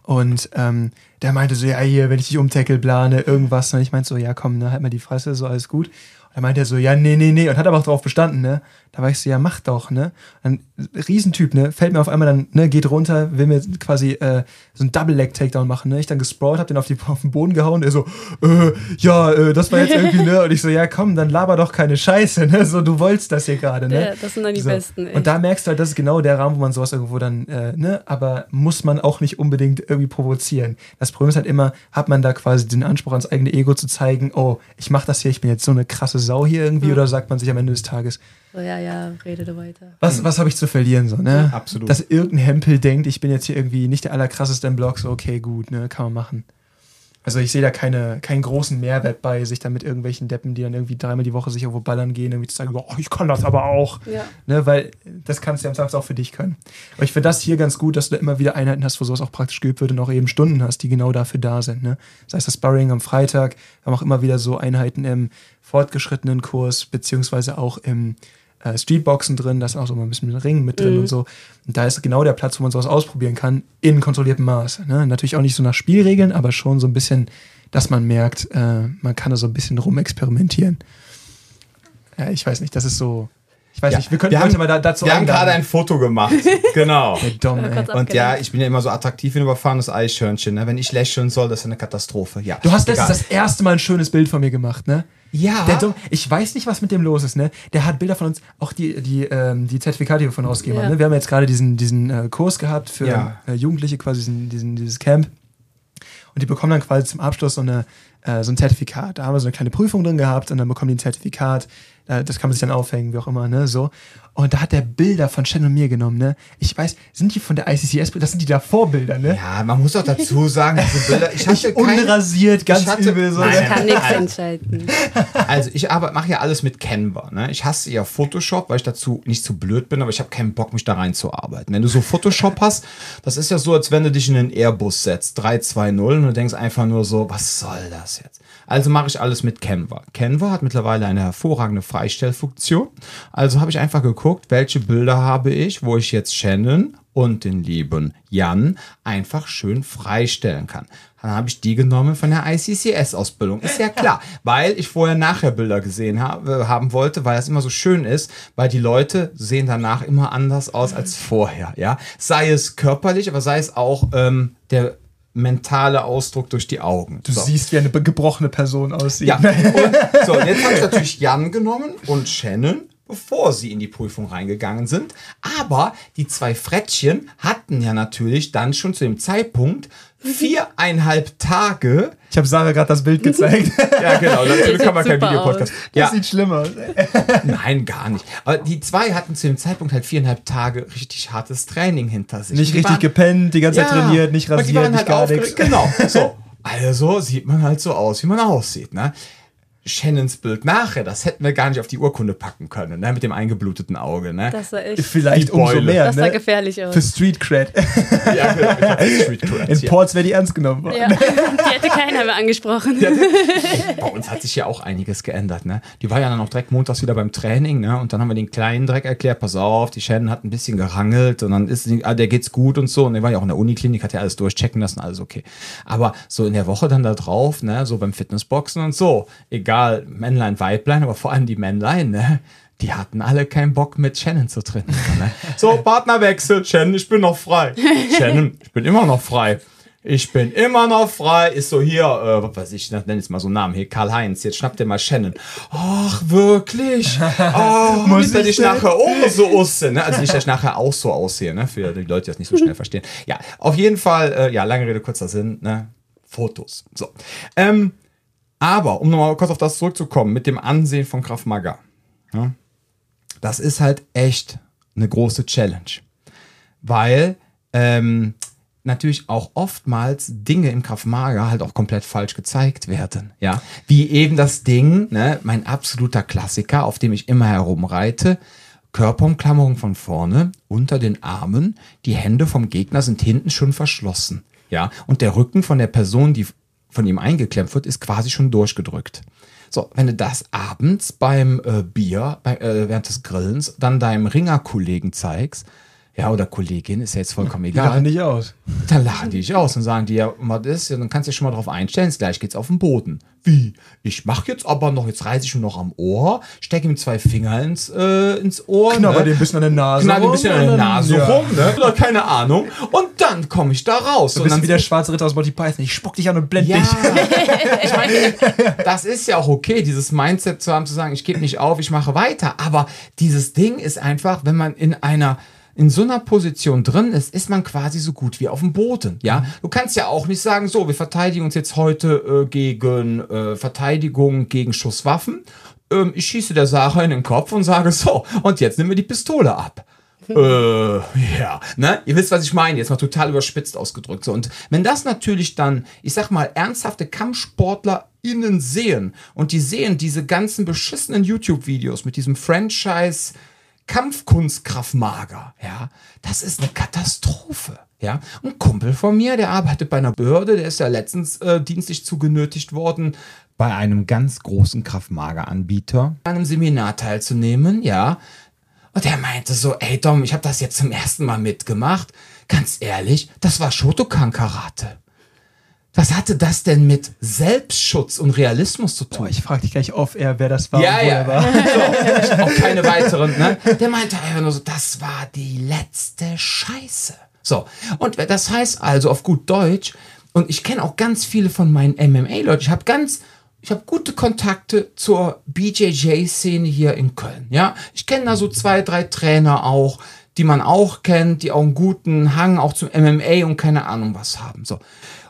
Und ähm, der meinte so, ja, hier, wenn ich dich umtackle, plane, irgendwas. Und ich meinte so, ja, komm, ne, halt mal die Fresse, so alles gut. Und dann meinte er so, ja, nee, nee, nee. Und hat aber auch drauf bestanden, ne? Da war ich so, ja, mach doch, ne? Ein Riesentyp, ne? Fällt mir auf einmal dann, ne, geht runter, will mir quasi äh, so ein Double-Leg-Takedown machen, ne? Ich dann gesprawlt, hab den auf, die, auf den Boden gehauen, der so, äh, ja, äh, das war jetzt irgendwie, ne? Und ich so, ja, komm, dann laber doch keine Scheiße, ne? So, du wolltest das hier gerade, ne? Ja, das sind dann die so. Besten. Echt. Und da merkst du halt, das ist genau der Rahmen, wo man sowas irgendwo dann, äh, ne? Aber muss man auch nicht unbedingt irgendwie provozieren. Das Problem ist halt immer, hat man da quasi den Anspruch ans eigene Ego zu zeigen, oh, ich mach das hier, ich bin jetzt so eine krasse Sau hier irgendwie, Ja. oder sagt man sich am Ende des Tages, so, ja, ja, redete weiter. was, was habe ich zu verlieren, so, ne? Absolut. Dass irgendein Hempel denkt, ich bin jetzt hier irgendwie nicht der allerkrasseste im Blog, so, okay, gut, ne, kann man machen. Also ich sehe da keine, keinen großen Mehrwert bei, sich dann mit irgendwelchen Deppen, die dann irgendwie dreimal die Woche sich irgendwo ballern gehen, irgendwie zu sagen, oh, ich kann das aber auch. Ja. Ne, weil das kannst du ja am Samstag auch für dich können. Aber ich finde das hier ganz gut, dass du da immer wieder Einheiten hast, wo sowas auch praktisch geübt wird und auch eben Stunden hast, die genau dafür da sind. Ne? Das heißt, das Sparring am Freitag, wir haben auch immer wieder so Einheiten im fortgeschrittenen Kurs, beziehungsweise auch im äh, Streetboxen drin, da ist auch so mal ein bisschen Ring mit drin Mhm. und so. Und da ist genau der Platz, wo man sowas ausprobieren kann, in kontrolliertem Maße. Ne? Natürlich auch nicht so nach Spielregeln, aber schon so ein bisschen, dass man merkt, äh, man kann da so ein bisschen rumexperimentieren. Ja, ich weiß nicht, das ist so. Ich weiß Ja, nicht, wir könnten wir heute haben- mal da, dazu Wir haben einladen. gerade ein Foto gemacht. genau. Der Dom, Und ja, ich bin ja immer so attraktiv wie ein überfahrenes Eichhörnchen. Ne? Wenn ich lächeln soll, das ist eine Katastrophe. Ja. Du hast letztens das erste Mal ein schönes Bild von mir gemacht, ne? Ja. Der Dom, ich weiß nicht, was mit dem los ist, ne? Der hat Bilder von uns, auch die, die, ähm, die Zertifikate, die wir von rausgeben Ja. haben. Ne? Wir haben jetzt gerade diesen, diesen äh, Kurs gehabt für Ja. äh, Jugendliche, quasi diesen, diesen, dieses Camp. Und die bekommen dann quasi zum Abschluss so, eine, äh, so ein Zertifikat. Da haben wir so eine kleine Prüfung drin gehabt und dann bekommen die ein Zertifikat. Äh, das kann man sich dann aufhängen, wie auch immer, ne? So. Und da hat der Bilder von Shen und mir genommen, ne? Ich weiß, sind die von der ICCS? Das sind die Davor-Bilder, ne? Ja, man muss auch dazu sagen, diese Bilder, ich hatte Ich kein, unrasiert, ganz ich hatte- übel. So. Nein, Ich kann nichts entscheiden. Also ich mache ja alles mit Canva. Ne? Ich hasse ja Photoshop, weil ich dazu nicht zu blöd bin, aber ich habe keinen Bock, mich da reinzuarbeiten. Wenn du so Photoshop hast, das ist ja so, als wenn du dich in einen Airbus setzt, 320 und du denkst einfach nur so, was soll das jetzt? Also mache ich alles mit Canva. Canva hat mittlerweile eine hervorragende Freistellfunktion. Also habe ich einfach geguckt, welche Bilder habe ich, wo ich jetzt Shannon und den lieben Jan einfach schön freistellen kann. Dann habe ich die genommen von der ICCS-Ausbildung. Ist ja klar, weil ich vorher nachher Bilder gesehen habe, haben wollte, weil das immer so schön ist, weil die Leute sehen danach immer anders aus als vorher. Ja, sei es körperlich, aber sei es auch ähm, der mentale Ausdruck durch die Augen. Du So. siehst, wie eine gebrochene Person aussieht. Ja, und so, und jetzt habe ich natürlich Jan genommen und Shannon, bevor sie in die Prüfung reingegangen sind. Aber die zwei Frettchen hatten ja natürlich dann schon zu dem Zeitpunkt viereinhalb Tage. Ich habe Sarah gerade das Bild gezeigt. Ja, genau, dazu sieht kann man kein Videopodcast. Das Ja, sieht schlimm aus. nein, gar nicht. Aber die zwei hatten zu dem Zeitpunkt halt viereinhalb Tage richtig hartes Training hinter sich. Nicht Die richtig waren- gepennt, die ganze Zeit trainiert, nicht rasiert, nicht halt gar nichts. Genau, so. Also sieht man halt so aus, wie man aussieht, ne? Shannons Bild nachher, das hätten wir gar nicht auf die Urkunde packen können, ne? Mit dem eingebluteten Auge, ne? Das sah echt. Vielleicht Die umso Beule. mehr, Das sah ne? gefährlich aus. Für Street Cred. ja, genau. Street Cred In hier. Ports wäre die ernst genommen worden. Ja, die hätte keiner mehr angesprochen. Bei uns hat sich ja auch einiges geändert, ne? Die war ja dann auch direkt montags wieder beim Training, ne? Und dann haben wir den kleinen Dreck erklärt, pass auf, die Shannon hat ein bisschen gerangelt und dann ist sie, ah, der geht's gut und so. Und der war ja auch in der Uniklinik, hat ja alles durchchecken lassen, alles okay. Aber so in der Woche dann da drauf, ne, so beim Fitnessboxen und so, egal, Männlein, Weiblein, aber vor allem die Männlein, ne? Die hatten alle keinen Bock mit Shannon zu trainieren. Ne? So, Partnerwechsel, Shannon, ich bin noch frei. Shannon, ich bin immer noch frei. Ich bin immer noch frei. Ist so hier, äh, was weiß ich, nenne jetzt mal so einen Namen hier, Karl-Heinz. Jetzt schnappt ihr mal Shannon. Ach, wirklich? Oh, muss ich ich dich nachher auch so aussehen? Ne? Also nicht, dass ich nachher auch so aussehe, ne? für die Leute, die das nicht so schnell verstehen. Ja, auf jeden Fall, äh, ja, lange Rede, kurzer Sinn, ne? Fotos. So. Ähm, aber, um nochmal kurz auf das zurückzukommen, mit dem Ansehen von Krav Maga. Ja? Das ist halt echt eine große Challenge. Weil ähm, natürlich auch oftmals Dinge im Krav Maga halt auch komplett falsch gezeigt werden. Ja, wie eben das Ding, ne, mein absoluter Klassiker, auf dem ich immer herumreite. Körperumklammerung von vorne, unter den Armen, die Hände vom Gegner sind hinten schon verschlossen. Ja, und der Rücken von der Person, die von ihm eingeklemmt wird, ist quasi schon durchgedrückt. So, wenn du das abends beim äh, Bier, bei, äh, während des Grillens, dann deinem Ringerkollegen zeigst, ja, oder Kollegin, ist ja jetzt vollkommen Die egal. lachen nicht aus. Dann lachen die dich aus und sagen dir, was ist, ja, dann kannst du dich schon mal drauf einstellen, gleich geht's auf den Boden. Wie? Ich mach jetzt aber noch, jetzt reiße ich ihn noch am Ohr, stecke ihm zwei Finger ins, äh, ins Ohr. Knabber ne? dir ein bisschen an der Nase Knall ein bisschen an der Nase ja. rum, ne? Oder keine Ahnung. Und dann komme ich da raus. Du und bist dann wie der schwarze Ritter aus Monty Python. Ich spuck dich an und blend ja, dich. ich meine, das ist ja auch okay, dieses Mindset zu haben, zu sagen, ich gebe nicht auf, ich mache weiter. Aber dieses Ding ist einfach, wenn man in einer in so einer Position drin ist, ist man quasi so gut wie auf dem Boden. Ja, du kannst ja auch nicht sagen, so, wir verteidigen uns jetzt heute äh, gegen äh, Verteidigung gegen Schusswaffen. Ähm, ich schieße der Sache in den Kopf und sage so, und jetzt nehmen wir die Pistole ab. Äh, ja, ne? Ihr wisst, was ich meine. Jetzt mal total überspitzt ausgedrückt. So. Und wenn das natürlich dann, ich sag mal, ernsthafte KampfsportlerInnen sehen und die sehen diese ganzen beschissenen YouTube-Videos mit diesem Franchise Kampfkunstkraftmager, ja, das ist eine Katastrophe. Ja, ein Kumpel von mir, der arbeitet bei einer Behörde, der ist ja letztens äh, dienstlich zugenötigt worden, bei einem ganz großen Kraftmager-Anbieter an einem Seminar teilzunehmen, ja. Und der meinte so, ey Dom, ich habe das jetzt zum ersten Mal mitgemacht. Ganz ehrlich, das war Shotokan-Karate. Was hatte das denn mit Selbstschutz und Realismus zu tun? Boah, ich frag dich gleich auf, er, wer das war ja, und wo ja. er war. So, auch keine weiteren, ne? Der meinte einfach nur so, das war die letzte Scheiße. So, und das heißt also auf gut Deutsch, und ich kenne auch ganz viele von meinen MMA-Leuten, ich habe ganz, ich habe gute Kontakte zur BJJ-Szene hier in Köln, ja. Ich kenne da so zwei, drei Trainer auch, die man auch kennt, die auch einen guten Hang auch zum MMA und keine Ahnung was haben, so.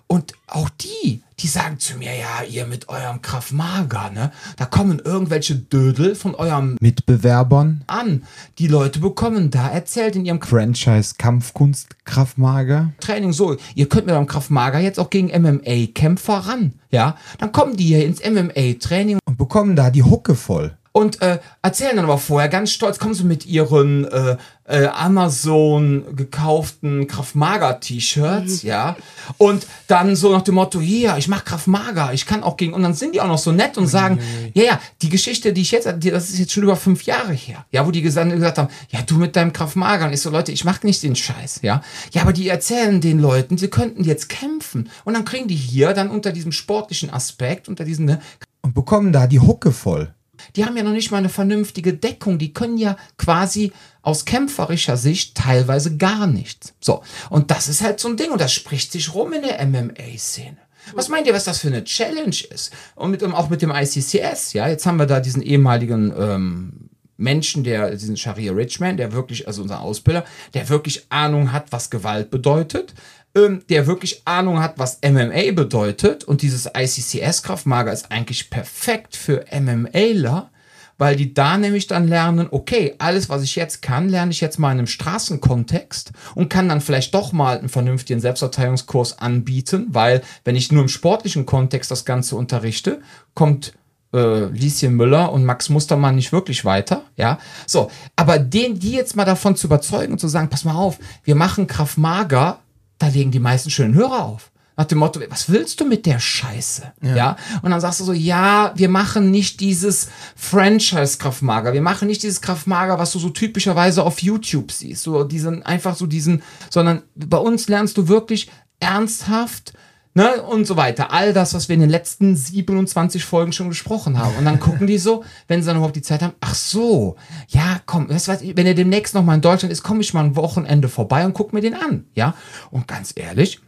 Und auch die, die sagen zu mir, ja, ihr mit eurem Kraftmager, ne? Da kommen irgendwelche Dödel von eurem Mitbewerbern. an. Die Leute bekommen da erzählt in ihrem Franchise Kampfkunst Kraftmager. Training so, ihr könnt mit eurem Kraftmager jetzt auch gegen MMA-Kämpfer ran, ja? Dann kommen die hier ins MMA-Training Und bekommen da die Hucke voll. Und äh, erzählen dann aber vorher ganz stolz, kommen sie mit ihren äh, äh, Amazon gekauften Kraftmager-T-Shirts, ja, und dann so nach dem Motto, hier, ich mach Kraftmager, ich kann auch gegen, und dann sind die auch noch so nett und sagen, ja, ja, die Geschichte, die ich jetzt, die, das ist jetzt schon über fünf Jahre her, ja, wo die gesagt, gesagt haben, ja, du mit deinem Kraftmager, und ich so, Leute, ich mach nicht den Scheiß, ja, ja, aber die erzählen den Leuten, sie könnten jetzt kämpfen, und dann kriegen die hier dann unter diesem sportlichen Aspekt, unter diesem, ne, Und bekommen da die Hucke voll. Die haben ja noch nicht mal eine vernünftige Deckung. Die können ja quasi aus kämpferischer Sicht teilweise gar nichts. So. Und das ist halt so ein Ding. Und das spricht sich rum in der MMA-Szene. Was meint ihr, was das für eine Challenge ist? Und mit, auch mit dem ICCS, ja. Jetzt haben wir da diesen ehemaligen, ähm, Menschen, der, diesen Sharia Richman, der wirklich, also unser Ausbilder, der wirklich Ahnung hat, was Gewalt bedeutet, ähm, der wirklich Ahnung hat, was MMA bedeutet. Und dieses ICCS-Kraftmager ist eigentlich perfekt für MMAler, weil die da nämlich dann lernen, okay, alles, was ich jetzt kann, lerne ich jetzt mal in einem Straßenkontext und kann dann vielleicht doch mal einen vernünftigen Selbstverteidigungskurs anbieten, weil wenn ich nur im sportlichen Kontext das Ganze unterrichte, kommt äh, Lieschen Müller und Max Mustermann nicht wirklich weiter, ja. So, aber den, die jetzt mal davon zu überzeugen und zu sagen, pass mal auf, wir machen Kraft Mager, da legen die meisten schönen Hörer auf. Nach dem Motto, was willst du mit der Scheiße? Ja. Und dann sagst du so, ja, wir machen nicht dieses Franchise-Kraftmager. Wir machen nicht dieses Kraftmager, was du so typischerweise auf YouTube siehst. So diesen, einfach so diesen, sondern bei uns lernst du wirklich ernsthaft, ne, und so weiter. All das, was wir in den letzten 27 Folgen schon gesprochen haben. Und dann gucken die so, wenn sie dann überhaupt die Zeit haben, ach so, ja, komm, was, wenn er demnächst noch mal in Deutschland ist, komme ich mal ein Wochenende vorbei und guck mir den an, ja. Und ganz ehrlich,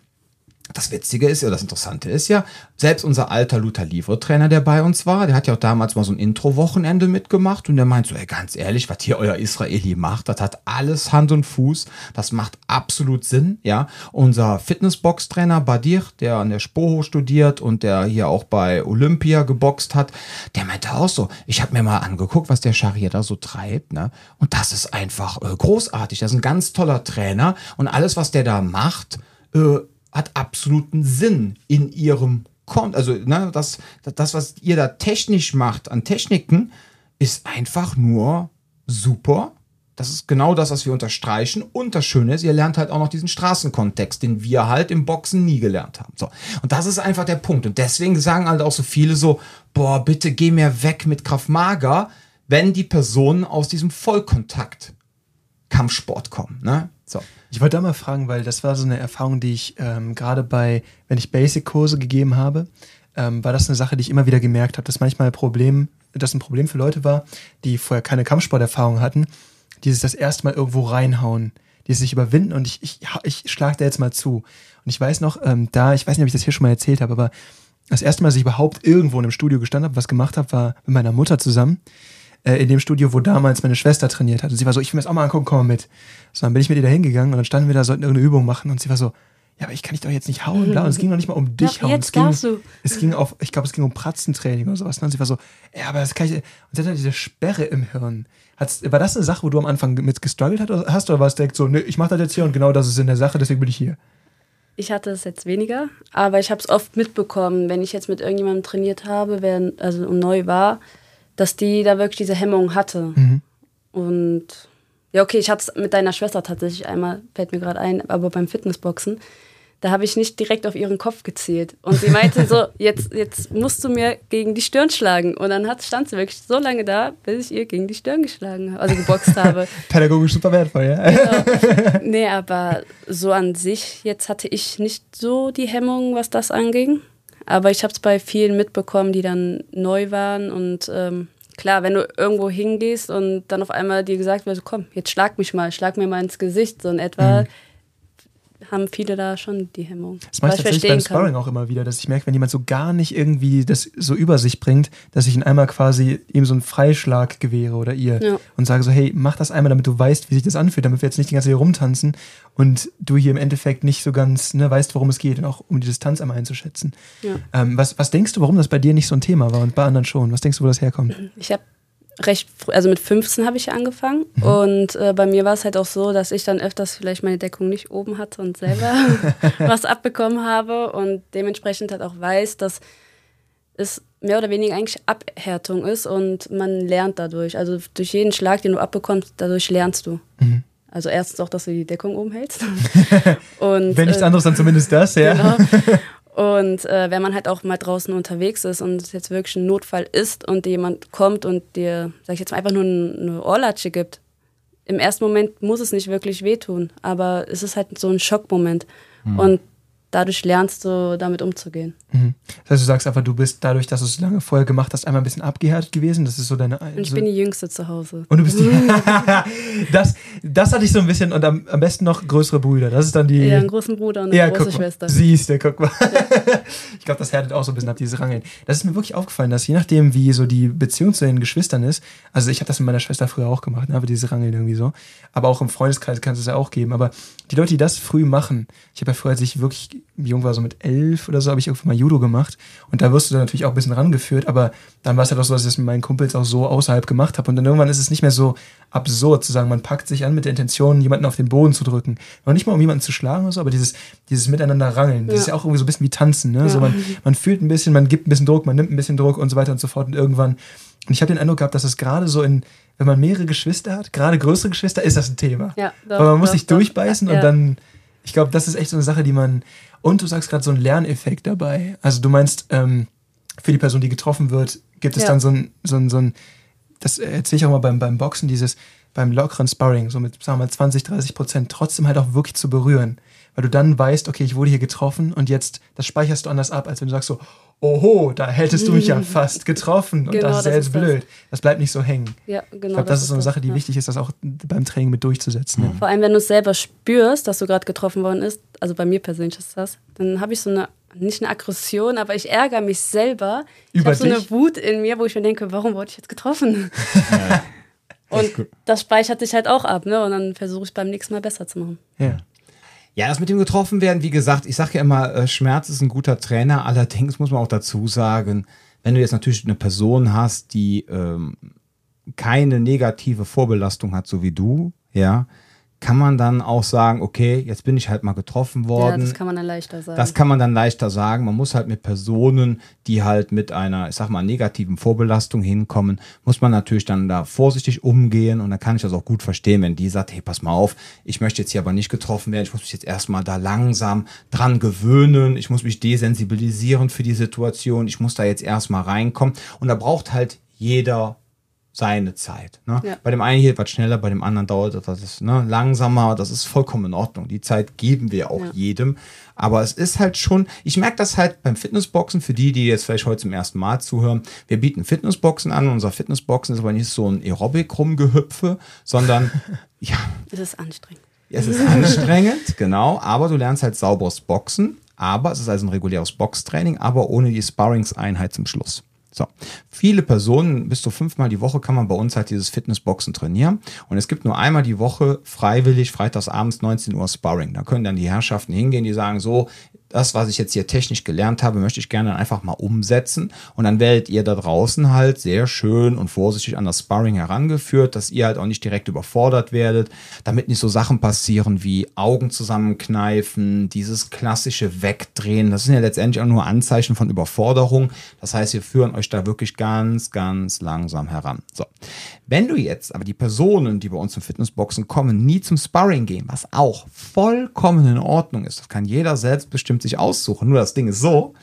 das Witzige ist ja, das Interessante ist ja, selbst unser alter Luther Livre-Trainer, der bei uns war, der hat ja auch damals mal so ein Intro-Wochenende mitgemacht und der meint so, ey, ganz ehrlich, was hier euer Israeli macht, das hat alles Hand und Fuß, das macht absolut Sinn, ja. Unser Fitnessbox-Trainer Badir, der an der Spoho studiert und der hier auch bei Olympia geboxt hat, der meinte auch so, ich habe mir mal angeguckt, was der Scharia da so treibt, ne? Und das ist einfach äh, großartig, das ist ein ganz toller Trainer und alles, was der da macht, äh, hat absoluten Sinn in ihrem Kon also ne, das, das, was ihr da technisch macht an Techniken, ist einfach nur super Das ist genau das, was wir unterstreichen. Und das Schöne ist, ihr lernt halt auch noch diesen Straßenkontext, den wir halt im Boxen nie gelernt haben. So. Und das ist einfach der Punkt. Und deswegen sagen halt auch so viele so, boah, bitte geh mir weg mit Kraftmager, wenn die Personen aus diesem Vollkontakt Kampfsport kommen. Ne? So. Ich wollte da mal fragen, weil das war so eine Erfahrung, die ich ähm, gerade bei, wenn ich Basic-Kurse gegeben habe, ähm, war das eine Sache, die ich immer wieder gemerkt habe, dass manchmal ein Problem, das ein Problem für Leute war, die vorher keine Kampfsporterfahrung hatten, die sich das erste Mal irgendwo reinhauen, die sich überwinden und ich, ich, ich schlag da jetzt mal zu. Und ich weiß noch, ähm, da, ich weiß nicht, ob ich das hier schon mal erzählt habe, aber das erste Mal, dass ich überhaupt irgendwo in einem Studio gestanden habe, was gemacht habe, war mit meiner Mutter zusammen äh, in dem Studio, wo damals meine Schwester trainiert hat. Und sie war so, ich will mir das auch mal angucken, komm mal mit. So, dann bin ich mit ihr da hingegangen und dann standen wir da, sollten irgendeine Übung machen und sie war so, ja, aber ich kann dich doch jetzt nicht hauen, bla. Und es ging noch nicht mal um dich Doch, hauen. jetzt es ging, darfst du. Es ging auf, ich glaube, es ging um Pratzentraining oder sowas. ne? Und sie war so, ja, aber das kann ich. Und sie hat halt diese Sperre im Hirn. Hat's, war das eine Sache, wo du am Anfang mit gestruggelt hast oder war es direkt so, ne, ich mach das jetzt hier und genau das ist in der Sache, deswegen bin ich hier? Ich hatte es jetzt weniger, aber ich habe es oft mitbekommen, wenn ich jetzt mit irgendjemandem trainiert habe, wer also neu war, dass die da wirklich diese Hemmung hatte. Und ja, okay, ich hatte es mit deiner Schwester tatsächlich einmal, fällt mir gerade ein, aber beim Fitnessboxen, da habe ich nicht direkt auf ihren Kopf gezielt. Und sie meinte so, jetzt, jetzt musst du mir gegen die Stirn schlagen. Und dann hat, stand sie wirklich so lange da, bis ich ihr gegen die Stirn geschlagen habe, also geboxt habe. Pädagogisch super wertvoll, ja? Nee, aber so an sich, jetzt hatte ich nicht so die Hemmung, was das anging. Aber ich habe es bei vielen mitbekommen, die dann neu waren. Und ähm, klar, wenn du irgendwo hingehst und dann auf einmal dir gesagt wird, komm, jetzt schlag mich mal, schlag mir mal ins Gesicht, so in etwa, haben viele da schon die Hemmung. Das mache ich tatsächlich beim Sparring auch immer wieder, dass ich merke, wenn jemand so gar nicht irgendwie das so über sich bringt, dass ich ihn einmal quasi ihm so einen Freischlag gewähre oder ihr Ja. und sage so, hey, mach das einmal, damit du weißt, wie sich das anfühlt, damit wir jetzt nicht die ganze Zeit hier rumtanzen und du hier im Endeffekt nicht so ganz ne, weißt, worum es geht und auch um die Distanz einmal einzuschätzen. Ja. Ähm, was, was denkst du, warum das bei dir nicht so ein Thema war und bei anderen schon? Was denkst du, wo das herkommt? Ich habe recht also mit 15 habe ich angefangen Mhm. und äh, bei mir war es halt auch so, dass ich dann öfters vielleicht meine Deckung nicht oben hatte und selber was abbekommen habe und dementsprechend halt auch weiß, dass es mehr oder weniger eigentlich Abhärtung ist und man lernt dadurch. Also durch jeden Schlag, den du abbekommst, dadurch lernst du. Mhm. Also erstens auch, dass du die Deckung oben hältst. und, Wenn nichts äh, anderes, dann zumindest das, ja. Genau. Und äh, wenn man halt auch mal draußen unterwegs ist und es jetzt wirklich ein Notfall ist und jemand kommt und dir, sag ich jetzt mal, einfach nur eine Ohrlatsche gibt, im ersten Moment muss es nicht wirklich wehtun, aber es ist halt so ein Schockmoment. Und dadurch lernst du, damit umzugehen. Mhm. Das heißt, du sagst einfach, du bist dadurch, dass du es lange vorher gemacht hast, einmal ein bisschen abgehärtet gewesen. Das ist so deine. Und ich so bin die Jüngste zu Hause. Und du bist die. das, das hatte ich so ein bisschen und am, am besten noch größere Brüder. Das ist dann die. Ja, einen großen Bruder und eine Ja, große. Schwester. Siehst du, guck mal. ich glaube, das härtet auch so ein bisschen ab, dieses Rangeln. Das ist mir wirklich aufgefallen, dass je nachdem, wie so die Beziehung zu den Geschwistern ist, also ich habe das mit meiner Schwester früher auch gemacht, ne, aber dieses Rangeln irgendwie so. Aber auch im Freundeskreis kann es ja auch geben. Aber die Leute, die das früh machen, ich habe ja früher, als ich wirklich jung war, so mit elf oder so, habe ich irgendwann mal Judo gemacht. Und da wirst du dann natürlich auch ein bisschen rangeführt, aber dann war es halt auch so, dass ich das mit meinen Kumpels auch so außerhalb gemacht habe. Und dann irgendwann ist es nicht mehr so absurd zu sagen, man packt sich an mit der Intention, jemanden auf den Boden zu drücken. Noch nicht mal, um jemanden zu schlagen oder so, aber dieses, dieses Miteinander rangeln, das ist ja auch irgendwie so ein bisschen wie tanzen. Ne? So man, man fühlt ein bisschen, man gibt ein bisschen Druck, man nimmt ein bisschen Druck und so weiter und so fort. Und irgendwann, und ich habe den Eindruck gehabt, dass es gerade so in, wenn man mehrere Geschwister hat, gerade größere Geschwister, ist das ein Thema. Ja, doch, Weil man muss doch, sich doch. durchbeißen Ja. und dann, ich glaube, das ist echt so eine Sache, die man, und du sagst gerade so einen Lerneffekt dabei. Also du meinst, ähm, für die Person, die getroffen wird, gibt es Ja. dann so ein, so ein, so ein, das erzähle ich auch mal beim, beim Boxen, dieses, beim lockeren Sparring, so mit, sagen wir mal, 20, 30 Prozent, trotzdem halt auch wirklich zu berühren. Weil du dann weißt, okay, ich wurde hier getroffen und jetzt, das speicherst du anders ab, als wenn du sagst so, oho, da hättest du mich ja fast getroffen und Genau, das ist das ja jetzt ist das. blöd. Das bleibt nicht so hängen. Ja, genau. ich glaube, das, ist so eine das, Sache, die ja. wichtig ist, das auch beim Training mit durchzusetzen. Ne? Vor allem, wenn du es selber spürst, dass du gerade getroffen worden ist, also bei mir persönlich ist das, dann habe ich so eine, nicht eine Aggression, aber ich ärgere mich selber. ich Über habe so eine? Wut in mir, wo ich mir denke, warum wurde ich jetzt getroffen? Und das speichert sich halt auch ab, ne? Und dann versuche ich beim nächsten Mal besser zu machen. Ja. Ja, das mit dem getroffen werden, wie gesagt, ich sage ja immer, äh, Schmerz ist ein guter Trainer. Allerdings muss man auch dazu sagen, wenn du jetzt natürlich eine Person hast, die ähm, keine negative Vorbelastung hat, so wie du, ja, kann man dann auch sagen, okay, jetzt bin ich halt mal getroffen Ja, worden. das kann man dann leichter sagen. Das kann man dann leichter sagen. Man muss halt mit Personen, die halt mit einer, ich sag mal, negativen Vorbelastung hinkommen, muss man natürlich dann da vorsichtig umgehen. Und dann kann ich das auch gut verstehen, wenn die sagt, hey, pass mal auf, ich möchte jetzt hier aber nicht getroffen werden. Ich muss mich jetzt erstmal da langsam dran gewöhnen. Ich muss mich desensibilisieren für die Situation. Ich muss da jetzt erstmal reinkommen. Und da braucht halt jeder seine Zeit. Ne? Ja. Bei dem einen geht was schneller, bei dem anderen dauert etwas ne, langsamer. Das ist vollkommen in Ordnung. Die Zeit geben wir auch Ja. jedem. Aber es ist halt schon, ich merke das halt beim Fitnessboxen, für die, die jetzt vielleicht heute zum ersten Mal zuhören. Wir bieten Fitnessboxen an. Unser Fitnessboxen ist aber nicht so ein Aerobic-Rumgehüpfe, sondern ja, es ist anstrengend. es ist anstrengend, genau, aber du lernst halt sauberes Boxen. Aber es ist also ein reguläres Boxtraining, aber ohne die Sparringseinheit zum Schluss. So. Viele Personen, bis zu fünfmal die Woche kann man bei uns halt dieses Fitnessboxen trainieren. Und es gibt nur einmal die Woche freiwillig, freitags abends 19 Uhr Sparring. Da können dann die Herrschaften hingehen, die sagen so, das, was ich jetzt hier technisch gelernt habe, möchte ich gerne einfach mal umsetzen. Und dann werdet ihr da draußen halt sehr schön und vorsichtig an das Sparring herangeführt, dass ihr halt auch nicht direkt überfordert werdet, damit nicht so Sachen passieren wie Augen zusammenkneifen, dieses klassische Wegdrehen. Das sind ja letztendlich auch nur Anzeichen von Überforderung. Das heißt, wir führen euch da wirklich ganz, ganz langsam heran. So. Wenn du jetzt aber die Personen, die bei uns zum Fitnessboxen kommen, nie zum Sparring gehen, was auch vollkommen in Ordnung ist, das kann jeder selbstbestimmt sich aussuchen. Nur das Ding ist so,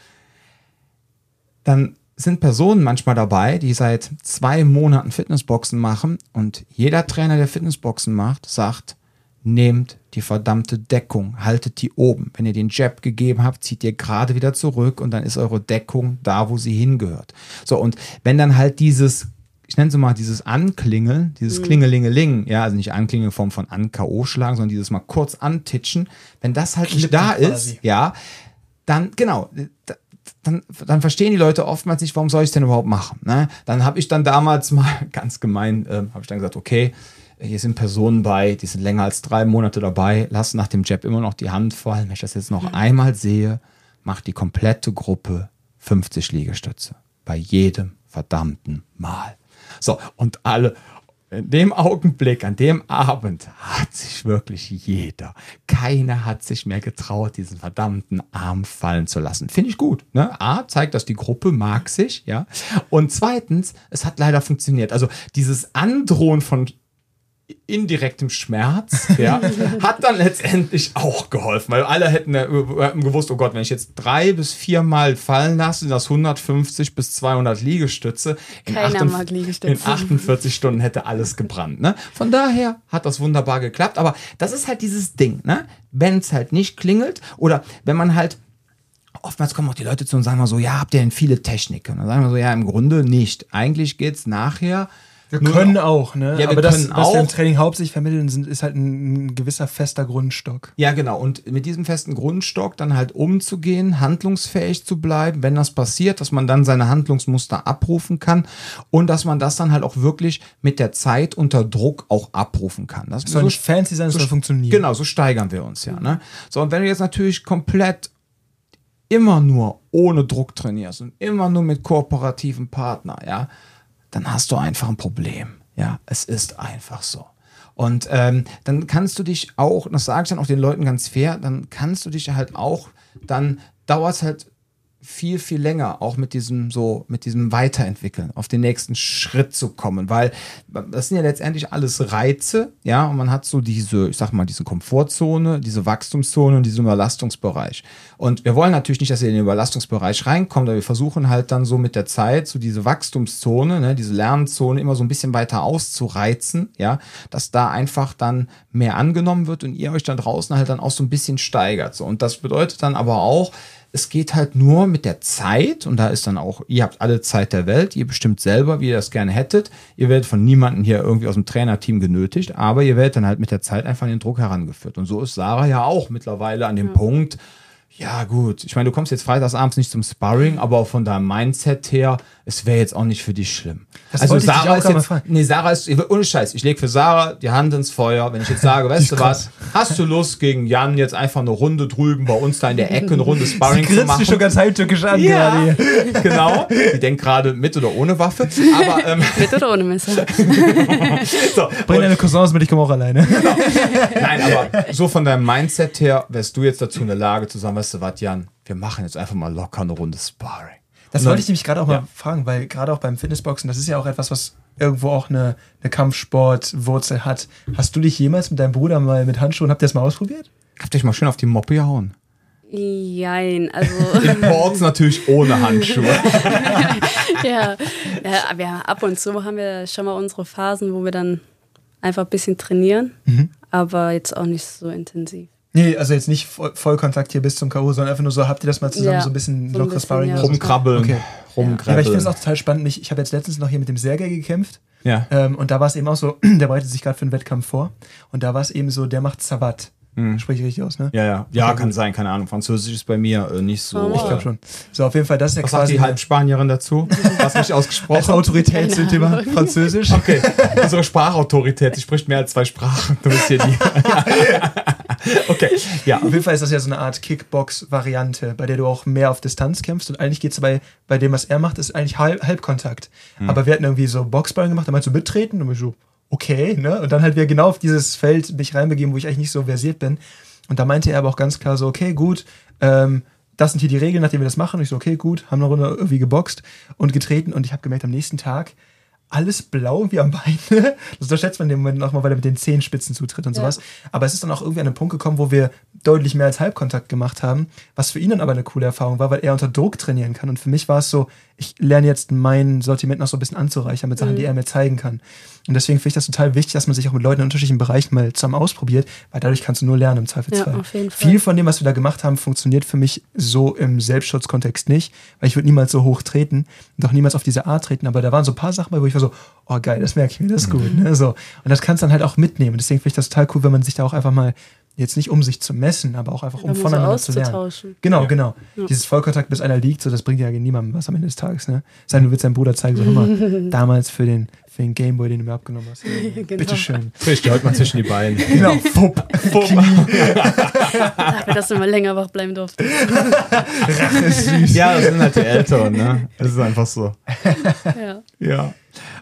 dann sind Personen manchmal dabei, die seit zwei Monaten Fitnessboxen machen und jeder Trainer, der Fitnessboxen macht, sagt, nehmt die verdammte Deckung, haltet die oben. Wenn ihr den Jab gegeben habt, zieht ihr gerade wieder zurück und dann ist eure Deckung da, wo sie hingehört. So, und wenn dann halt dieses, ich nenne es mal dieses Anklingeln, dieses Klingelingeling, ja, also nicht Anklingeln in Form von an K.O. schlagen, sondern dieses mal kurz antitschen, wenn das halt nicht Klippen da quasi. ist, ja, dann, genau, da- dann, dann verstehen die Leute oftmals nicht, warum soll ich es denn überhaupt machen. Ne? Dann habe ich dann damals mal, ganz gemein, ähm, habe ich dann gesagt, okay, hier sind Personen bei, die sind länger als drei Monate dabei, lassen nach dem Jab immer noch die Hand fallen. Wenn ich das jetzt noch einmal sehe, macht die komplette Gruppe 50 Liegestütze. Bei jedem verdammten Mal. So, und alle, in dem Augenblick, an dem Abend, hat sich wirklich jeder, keiner hat sich mehr getraut, diesen verdammten Arm fallen zu lassen. Finde ich gut. Ne? A, zeigt, dass die Gruppe mag sich, ja. Und zweitens, es hat leider funktioniert. Also dieses Androhen von indirektem Schmerz, ja, hat dann letztendlich auch geholfen, weil alle hätten, äh, hätten gewusst, oh Gott, wenn ich jetzt drei bis viermal fallen lasse, sind das 150 bis 200 Liegestütze. In Keiner 48 mag Liegestütze. In 48 Stunden hätte alles gebrannt. Ne? Von daher hat das wunderbar geklappt, aber das ist halt dieses Ding, ne? wenn es halt nicht klingelt oder wenn man halt oftmals kommen auch die Leute zu und sagen mal so, ja, habt ihr denn viele Techniken? Und dann sagen wir so, ja, im Grunde nicht. Eigentlich geht's nachher. Wir nur können auch, ne? Ja, wir Aber das, was wir im auch. Training hauptsächlich vermitteln, sind, ist halt ein, ein gewisser fester Grundstock. Ja, genau. Und mit diesem festen Grundstock dann halt umzugehen, handlungsfähig zu bleiben, wenn das passiert, dass man dann seine Handlungsmuster abrufen kann und dass man das dann halt auch wirklich mit der Zeit unter Druck auch abrufen kann. Das soll nicht fancy sein, es soll funktionieren. Genau, so steigern wir uns ja. Ne? So, und wenn du jetzt natürlich komplett immer nur ohne Druck trainierst und immer nur mit kooperativen Partner, ja, dann hast du einfach ein Problem. Ja, es ist einfach so. Und ähm, dann kannst du dich auch, das sage ich dann auch den Leuten ganz fair, dann kannst du dich halt auch, dann dauert es halt viel, viel länger, auch mit diesem so, mit diesem Weiterentwickeln, auf den nächsten Schritt zu kommen, weil das sind ja letztendlich alles Reize, ja, und man hat so diese, ich sag mal, diese Komfortzone, diese Wachstumszone und diesen Überlastungsbereich. Und wir wollen natürlich nicht, dass ihr in den Überlastungsbereich reinkommt, aber wir versuchen halt dann so mit der Zeit so diese Wachstumszone, ne, diese Lernzone immer so ein bisschen weiter auszureizen, ja, dass da einfach dann mehr angenommen wird und ihr euch dann draußen halt dann auch so ein bisschen steigert. So. Und das bedeutet dann aber auch, es geht halt nur mit der Zeit und da ist dann auch, ihr habt alle Zeit der Welt, ihr bestimmt selber, wie ihr das gerne hättet. Ihr werdet von niemandem hier irgendwie aus dem Trainerteam genötigt, aber ihr werdet dann halt mit der Zeit einfach an den Druck herangeführt. Und so ist Sarah ja auch mittlerweile an dem Punkt, Ja, gut. Ich meine, du kommst jetzt freitagsabends nicht zum Sparring, aber auch von deinem Mindset her, es wäre jetzt auch nicht für dich schlimm. Das also Sarah auch ist jetzt, fragen. nee, Sarah ist, ohne Scheiß, ich lege für Sarah die Hand ins Feuer, wenn ich jetzt sage, weißt du was, hast du Lust gegen Jan jetzt einfach eine Runde drüben bei uns da in der Ecke eine Runde Sparring zu machen? dich schon ganz heimtückisch an ja, gerade hier. genau. Die denkt gerade mit oder ohne Waffe. Aber ähm, Mit oder ohne Messer? so, Bring deine Cousins mit, ich komme auch alleine. Nein, aber so von deinem Mindset her wärst du jetzt dazu in der Lage zu sagen, weißt du was, Jan, wir machen jetzt einfach mal locker eine Runde Sparring. Das wollte ich nämlich gerade auch mal Ja. fragen, weil gerade auch beim Fitnessboxen, das ist ja auch etwas, was irgendwo auch eine, eine Kampfsportwurzel hat. Hast du dich jemals mit deinem Bruder mal mit Handschuhen, habt ihr das mal ausprobiert? Habt ihr euch mal schön auf die Moppe gehauen? Jein, also In Ports natürlich ohne Handschuhe. ja, ja, aber ja, ab und zu haben wir schon mal unsere Phasen, wo wir dann einfach ein bisschen trainieren, aber jetzt auch nicht so intensiv. Nee, also jetzt nicht Voll- Vollkontakt hier bis zum K.O., sondern einfach nur so, habt ihr das mal zusammen Ja, so ein bisschen so lockeres Sparring ja. Rumkrabbeln, Okay. Ja, Ja, aber ich finde es rumkrabbeln. auch total spannend. Ich, ich habe jetzt letztens noch hier mit dem Sergei gekämpft. Ja. Ähm, und da war es eben auch so, der bereitet sich gerade für einen Wettkampf vor. Und da war es eben so, der macht Sabat. Spreche ich richtig aus, ne? Ja, ja. Ja, kann sein, keine Ahnung. Französisch ist bei mir äh, nicht so. Ich glaube schon. So, auf jeden Fall, das ist ja Was sagt quasi die Halbspanierin dazu? Hast du nicht als ausgesprochen? Autorität zum Thema Französisch. Okay, unsere Sprachautorität, die spricht mehr als zwei Sprachen. Du bist hier die. okay, ja. Auf jeden Fall ist das ja so eine Art Kickbox-Variante, bei der du auch mehr auf Distanz kämpfst. Und eigentlich geht es bei, bei dem, was er macht, ist eigentlich Halb Halbkontakt. Aber wir hatten irgendwie so Boxballen gemacht, da meinst du mittreten und ich so, okay, ne? Und dann halt wieder genau auf dieses Feld mich reinbegeben, wo ich eigentlich nicht so versiert bin. Und da meinte er aber auch ganz klar so, okay, gut, ähm, das sind hier die Regeln, nachdem wir das machen. Und ich so, okay, gut, haben eine Runde irgendwie geboxt und getreten. Und ich habe gemerkt, am nächsten Tag alles blau wie am Bein. Das unterschätzt man in dem Moment nochmal, weil er mit den Zehenspitzen zutritt und Ja. sowas. Aber es ist dann auch irgendwie an einen Punkt gekommen, wo wir deutlich mehr als Halbkontakt gemacht haben, was für ihn dann aber eine coole Erfahrung war, weil er unter Druck trainieren kann. Und für mich war es so, ich lerne jetzt mein Sortiment noch so ein bisschen anzureichern mit Sachen, die er mir zeigen kann. Und deswegen finde ich das total wichtig, dass man sich auch mit Leuten in unterschiedlichen Bereichen mal zusammen ausprobiert, weil dadurch kannst du nur lernen im Zweifelsfall. Ja, auf jeden Fall. Viel von dem, was wir da gemacht haben, funktioniert für mich so im Selbstschutzkontext nicht, weil ich würde niemals so hoch treten und auch niemals auf diese Art treten. Aber da waren so ein paar Sachen bei, wo ich war so, oh geil, das merke ich mir, das ist gut. Ne? So. Und das kannst du dann halt auch mitnehmen. Deswegen finde ich das total cool, wenn man sich da auch einfach mal, jetzt nicht um sich zu messen, aber auch einfach um voneinander zu lernen. Genau, genau. Dieses Vollkontakt, bis einer liegt, so, das bringt ja niemandem was am Ende des Tages. Ne? Sei denn, du willst deinem Bruder zeigen, so, hör mal, damals für den, für den Gameboy, den du mir abgenommen hast. Genau. Bitteschön. Ich dir heute mal zwischen die Beine. Genau, fupp. Dafür, dass du immer länger wach bleiben durftest. Rache ist süß. Ja, das sind halt die Älteren, ne? Das ist einfach so. Ja. Ja.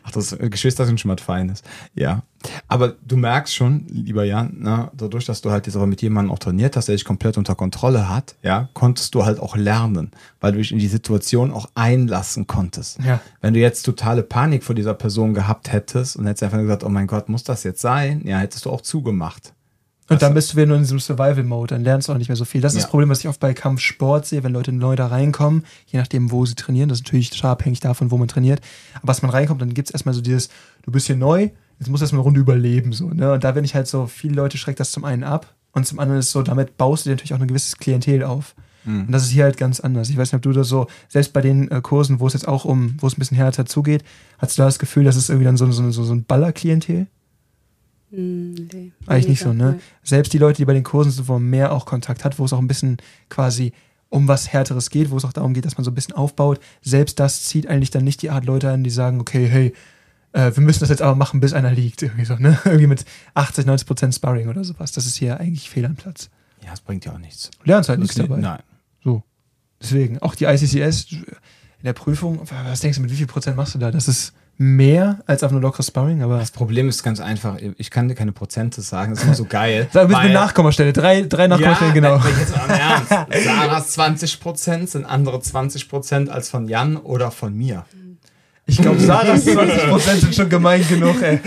Ach, das äh, Geschwister sind schon was Feines. Ja. Aber du merkst schon, lieber Jan, ne, dadurch, dass du halt jetzt aber mit jemandem auch trainiert hast, der dich komplett unter Kontrolle hat, ja, konntest du halt auch lernen, weil du dich in die Situation auch einlassen konntest. Ja. Wenn du jetzt totale Panik vor dieser Person gehabt hättest und hättest einfach gesagt, oh mein Gott, muss das jetzt sein? Ja, hättest du auch zugemacht. Und dann bist du wieder nur in diesem Survival-Mode, dann lernst du auch nicht mehr so viel. Das ist Ja. das Problem, was ich oft bei Kampfsport sehe, wenn Leute neu da reinkommen, je nachdem, wo sie trainieren. Das ist natürlich total abhängig davon, wo man trainiert. Aber was man reinkommt, dann gibt es erstmal so dieses, du bist hier neu, jetzt musst du erstmal eine Runde überleben. So, ne? Und da bin ich halt so, viele Leute schreckt das zum einen ab und zum anderen ist es so, damit baust du dir natürlich auch ein gewisses Klientel auf. Und das ist hier halt ganz anders. Ich weiß nicht, ob du das so, selbst bei den äh, Kursen, wo es jetzt auch um, wo es ein bisschen härter zugeht, hast du da das Gefühl, dass es irgendwie dann so, so, so, so ein Ballerklientel? Hm, nee, Eigentlich nicht so, ne? Selbst die Leute, die bei den Kursen sind, wo man mehr auch Kontakt hat, wo es auch ein bisschen quasi um was Härteres geht, wo es auch darum geht, dass man so ein bisschen aufbaut, selbst das zieht eigentlich dann nicht die Art Leute an, die sagen, okay, hey, äh, wir müssen das jetzt aber machen, bis einer liegt. Irgendwie so, ne? Irgendwie mit 80, 90 Prozent Sparring oder sowas. Das ist hier eigentlich fehl am Platz. Ja, es bringt ja auch nichts. Du lernst halt nichts Das- dabei. Nein. So. Deswegen, auch die ICCS in der Prüfung, was denkst du, mit wie viel Prozent machst du da? Das ist mehr als auf eine lockere Sparring, aber. Das Problem ist ganz einfach, ich kann dir keine Prozente sagen, das ist immer so geil. Sag bitte mit weil- Nachkommastelle. Drei, drei Nachkommastellen, genau. wenn ich jetzt mal im Ernst. Sarahs 20% sind andere 20% als von Jan oder von mir. Ich glaube, Sarahs 20% sind schon gemein genug, ey.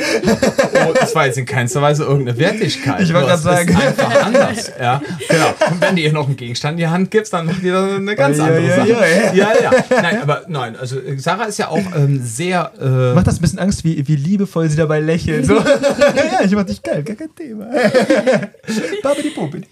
Oh, das war jetzt in keinster Weise irgendeine Wertigkeit. Ich wollte es sagen. Ist einfach anders. Ja, genau. Und wenn du ihr noch einen Gegenstand in die Hand gibst, dann macht die da eine ganz Ja, andere ja, Sache. ja, ja, ja. Nein, aber nein, also äh, Sarah ist ja auch ähm, sehr. Äh, Macht das ein bisschen Angst, wie, wie liebevoll sie dabei lächelt. So. ja, ich mach dich geil, gar kein Thema. Babidi Bobidi.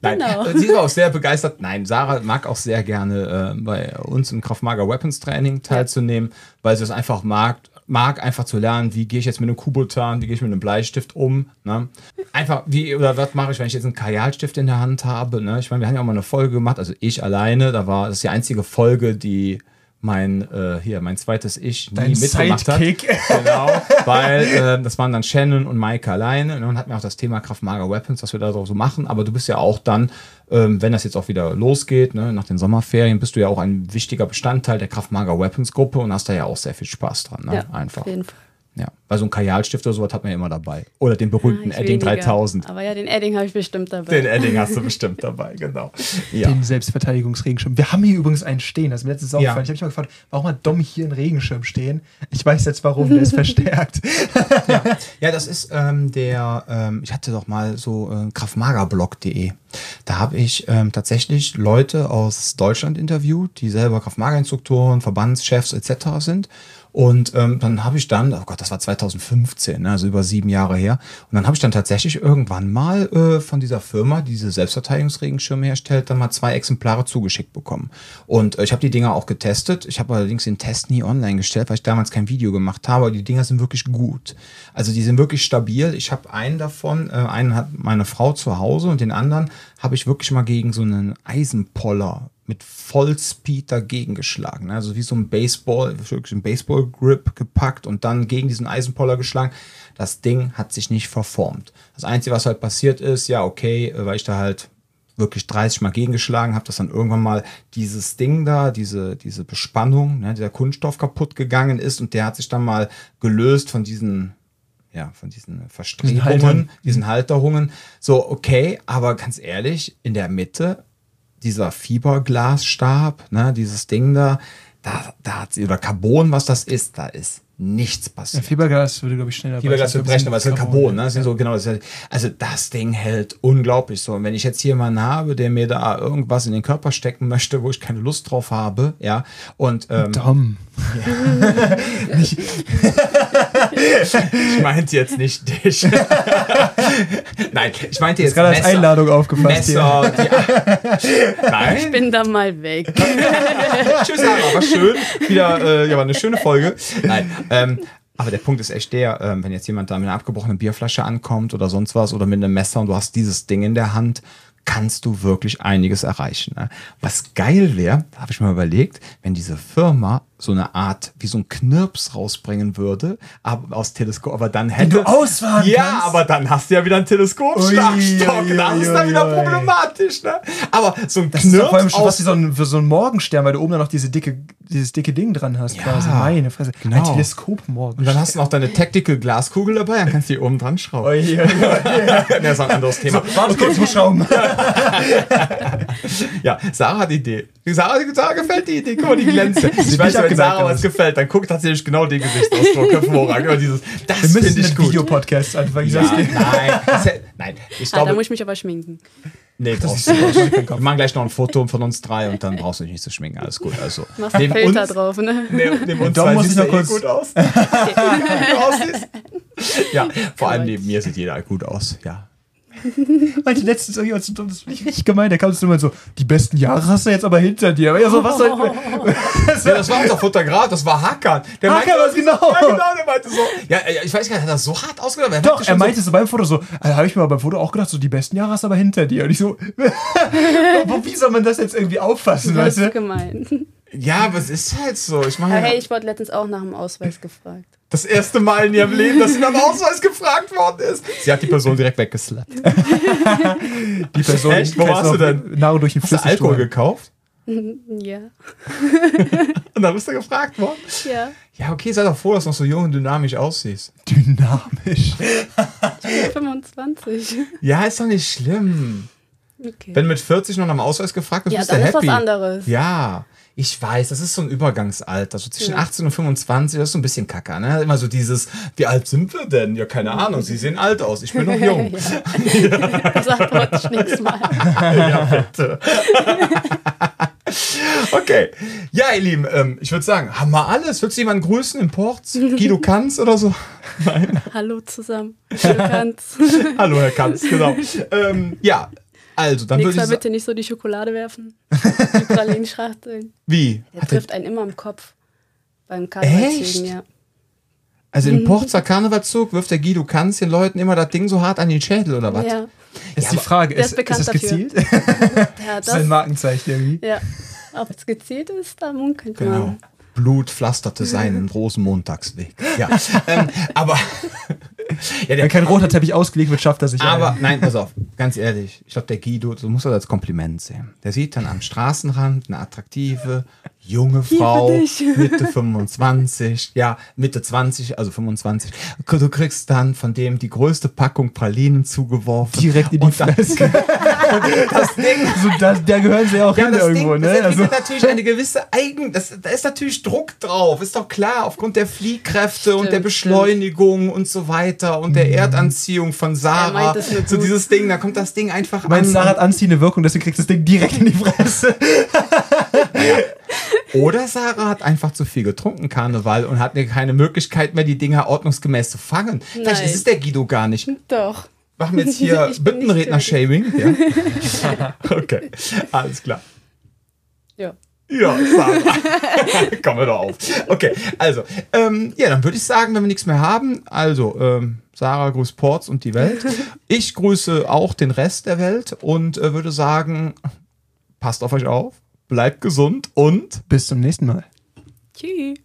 Nein, Genau. sie war auch sehr begeistert. Nein, Sarah mag auch sehr gerne äh, bei uns im Kraftmager Weapons Training teilzunehmen, weil sie es einfach mag, mag, einfach zu lernen, wie gehe ich jetzt mit einem Kubotan, wie gehe ich mit einem Bleistift um. Ne? Einfach, wie, oder was mache ich, wenn ich jetzt einen Kajalstift in der Hand habe. Ne? Ich meine, wir haben ja auch mal eine Folge gemacht, also ich alleine, da war, das ist die einzige Folge, die mein, äh, hier, mein zweites Ich nie Dein mitgemacht Sidekick. hat. Genau, weil äh, das waren dann Shannon und Maike alleine ne, und hatten auch das Thema Kraftmager Weapons, was wir da so machen. Aber du bist ja auch dann, ähm, wenn das jetzt auch wieder losgeht, ne, nach den Sommerferien, bist du ja auch ein wichtiger Bestandteil der Kraftmager Weapons Gruppe und hast da ja auch sehr viel Spaß dran. Ne? Ja, Einfach. auf jeden Fall. Ja, weil so ein Kajalstift oder sowas hat man ja immer dabei. Oder den berühmten Ich Edding weniger. 3000. Aber ja, den Edding habe ich bestimmt dabei. Den Edding hast du bestimmt dabei, genau. Ja. Den Selbstverteidigungsregenschirm. Wir haben hier übrigens einen stehen. Das ist mir letztens Ja. aufgefallen. Ich habe mich mal gefragt, warum hat Dom hier einen Regenschirm stehen? Ich weiß jetzt warum, der ist verstärkt. Ja, das ist ähm, der, ähm, ich hatte doch mal so äh, kraftmagerblog.de. Da habe ich ähm, tatsächlich Leute aus Deutschland interviewt, die selber Kraftmager-Instruktoren, Verbandschefs etc. sind. Und ähm, dann habe ich dann, oh Gott, das war 2015, ne, also über sieben Jahre her. Und dann habe ich dann tatsächlich irgendwann mal äh, von dieser Firma, die diese Selbstverteidigungsregenschirme herstellt, dann mal zwei Exemplare zugeschickt bekommen. Und äh, ich habe die Dinger auch getestet. Ich habe allerdings den Test nie online gestellt, weil ich damals kein Video gemacht habe. Aber die Dinger sind wirklich gut. Also die sind wirklich stabil. Ich habe einen davon, äh, einen hat meine Frau zu Hause und den anderen habe ich wirklich mal gegen so einen Eisenpoller mit Vollspeed dagegen geschlagen. ne? Also wie so ein Baseball, wirklich ein Baseball-Grip gepackt und dann gegen diesen Eisenpoller geschlagen. Das Ding hat sich nicht verformt. Das Einzige, was halt passiert ist, ja, okay, äh, weil ich da halt wirklich 30 Mal gegengeschlagen habe, dass dann irgendwann mal dieses Ding da, diese, diese Bespannung, ne, dieser Kunststoff kaputt gegangen ist und der hat sich dann mal gelöst von diesen, ja, von diesen Verstrebungen, Haltern. diesen Halterungen. So, okay, aber ganz ehrlich, in der Mitte dieser Fiberglasstab, ne, dieses Ding da, da, da hat sie, oder Carbon, was das ist, da ist nichts Ja, passiert. Fiebergas würde, glaube ich, schneller Fiberglas wird brechen, aber es ist Carbon, Carbon, ne? Das sind so, genau, das ist, also das Ding hält unglaublich so. Und wenn ich jetzt hier jemanden habe, der mir da irgendwas in den Körper stecken möchte, wo ich keine Lust drauf habe, ja, und ähm, Dom. ich meinte jetzt nicht dich. Nein, ich meinte Ist jetzt gerade als Messer, Einladung aufgefasst hier. Messer, die, Ich Nein, bin da mal weg. Tschüss, Sarah, war schön. Wieder, äh, ja, war eine schöne Folge. Nein, ähm, aber der Punkt ist echt der, ähm, wenn jetzt jemand da mit einer abgebrochenen Bierflasche ankommt oder sonst was oder mit einem Messer und du hast dieses Ding in der Hand, kannst du wirklich einiges erreichen. Ne? Was geil wäre, da habe ich mir überlegt, wenn diese Firma so eine Art, wie so ein Knirps rausbringen würde, aber aus Teleskop, aber dann hätte... du ausfahren Ja, kannst? aber dann hast du ja wieder einen Teleskopschlagstock. Das ist dann wieder ui. problematisch, ne? Aber so ein Das ist doch Knirps vor allem schon aus was wie so ein, für so ein Morgenstern, weil du oben dann noch diese dicke, dieses dicke Ding dran hast. Ja, quasi. Meine Fresse. genau. Ein Teleskop-Morgenstern. Und dann hast du noch deine Tactical Glaskugel dabei, dann kannst du die oben dran schrauben. Ui, ui, ui. das ist ein anderes Thema. Warte kurz, ich muss schrauben. Ja, Sarah hat die Idee. Sarah, Sarah gefällt die Idee. Guck mal, die glänzt. Ich weiß, wenn Sarah was gefällt, dann guckt tatsächlich genau den Gesichtsausdruck hervorragend. Immer dieses, das Wir finde müssen ich gut. Videopodcast anfangen. Ja, nein, das nein, ich Ah, da glaube, muss ich mich aber schminken. nee, brauchst du nicht. Wir machen gleich noch ein Foto von uns drei und dann brauchst du dich nicht zu schminken. Alles gut. Also, Machst neben Filter uns, drauf, ne? neben, neben uns Da zwei noch eh gut aus. Ja, vor allem neben mir sieht jeder gut aus. Ja. Meinte letztens irgendjemand so, das finde ich richtig gemein. Der kam zu mir so, die besten Jahre hast du jetzt aber hinter dir. Aber ja, so, was soll ich Ja, das war unser Fotograf, das war Hakan. Der Hakan, meinte, was genau? Ja, genau, der meinte so. Ja, ich weiß gar nicht, hat er das so hart ausgedacht? Er Doch, er meinte so beim Foto so, also habe ich mir beim Foto auch gedacht, so die besten Jahre hast du aber hinter dir. Und ich so, wo- wie soll man das jetzt irgendwie auffassen, Das weißt du? gemein. So, ja, aber es ist halt so. Ich meine, hey, ich wurde letztens auch nach dem Ausweis gefragt. Das erste Mal in ihrem Leben, dass sie nach dem Ausweis gefragt worden ist. Sie hat die Person direkt weggeslappt. Die Person Echt? Wo die warst du denn? Nahe durch den Hast du Alkohol gekauft? Ja. Und dann bist du gefragt worden? Ja. Ja, okay, sei doch froh, dass du noch so jung und dynamisch aussiehst. Dynamisch. 25. Ja, ist doch nicht schlimm. Okay. Wenn du mit 40 noch nach dem Ausweis gefragt wirst, ja, bist du dann ist happy. was anderes. Ja, ich weiß, das ist so ein Übergangsalter. So zwischen 18 und 25, das ist so ein bisschen kacker, ne? Immer so dieses, wie alt sind wir denn? Ja, keine Ahnung, sie sehen alt aus, ich bin noch jung. Das antworte ich nächstes Mal. ja, bitte. okay. Ja, ihr Lieben, ähm, ich würde sagen, haben wir alles. Willst du jemanden grüßen im Port? Guido Kanz oder so? Hallo zusammen. Du kannst. Hallo, Herr Kanz, genau. ähm, ja, also, dann würde Nächstes ich Mal bitte nicht so die Schokolade werfen. Die Pralinenschachteln. wie? Der Hat der, trifft einen immer im Kopf. Beim Echt? Karnevalszügen, ja. Also im Porzer Karnevalzug wirft der Guido Kanz den Leuten immer das Ding so hart an den Schädel oder was? Ja, Ist die Frage, der ist, ist ist es dafür. gezielt? ja, Das ist ein das, Markenzeichen irgendwie. ja. Ob es gezielt ist, da munkelt Genau. man. Blut pflasterte seinen Rosenmontagsweg. Ja, ähm, aber ja, der Wenn kein roter Teppich ausgelegt wird, schafft er sich Aber ein. nein, pass auf, ganz ehrlich, ich glaube, der Guido, du musst das als Kompliment sehen. Der sieht dann am Straßenrand eine attraktive, junge Frau. Mitte 25, ja, Mitte 20, also 25. Du kriegst dann von dem die größte Packung Pralinen zugeworfen. direkt in die Fresse. Das Ding, so, da, da gehören sie auch ja, hin das irgendwo, Ding, ne? das Also, entwickelt natürlich eine gewisse Eigen, das, da ist natürlich Druck drauf, ist doch klar, aufgrund der Fliehkräfte und der Stimmt, Beschleunigung und so weiter und der Erdanziehung von Sarah. So gut. dieses Ding, da kommt das Ding einfach mein an. Sarah hat anziehende Wirkung, deswegen kriegst du das Ding direkt in die Fresse. Oder Sarah hat einfach zu viel getrunken, Karneval, und hat keine Möglichkeit mehr, die Dinger ordnungsgemäß zu fangen. Vielleicht Nein. ist es der Guido gar nicht. Doch. Machen wir jetzt hier Büttenredner-Shaming. Ja? okay, alles klar. Ja. Ja, Sarah. Kommen wir doch auf. Okay, also, ähm, ja, dann würde ich sagen, wenn wir nichts mehr haben, also, ähm, Sarah grüßt Ports und die Welt. Ich grüße auch den Rest der Welt und äh, würde sagen, passt auf euch auf, bleibt gesund und Bis zum nächsten Mal. Tschüss.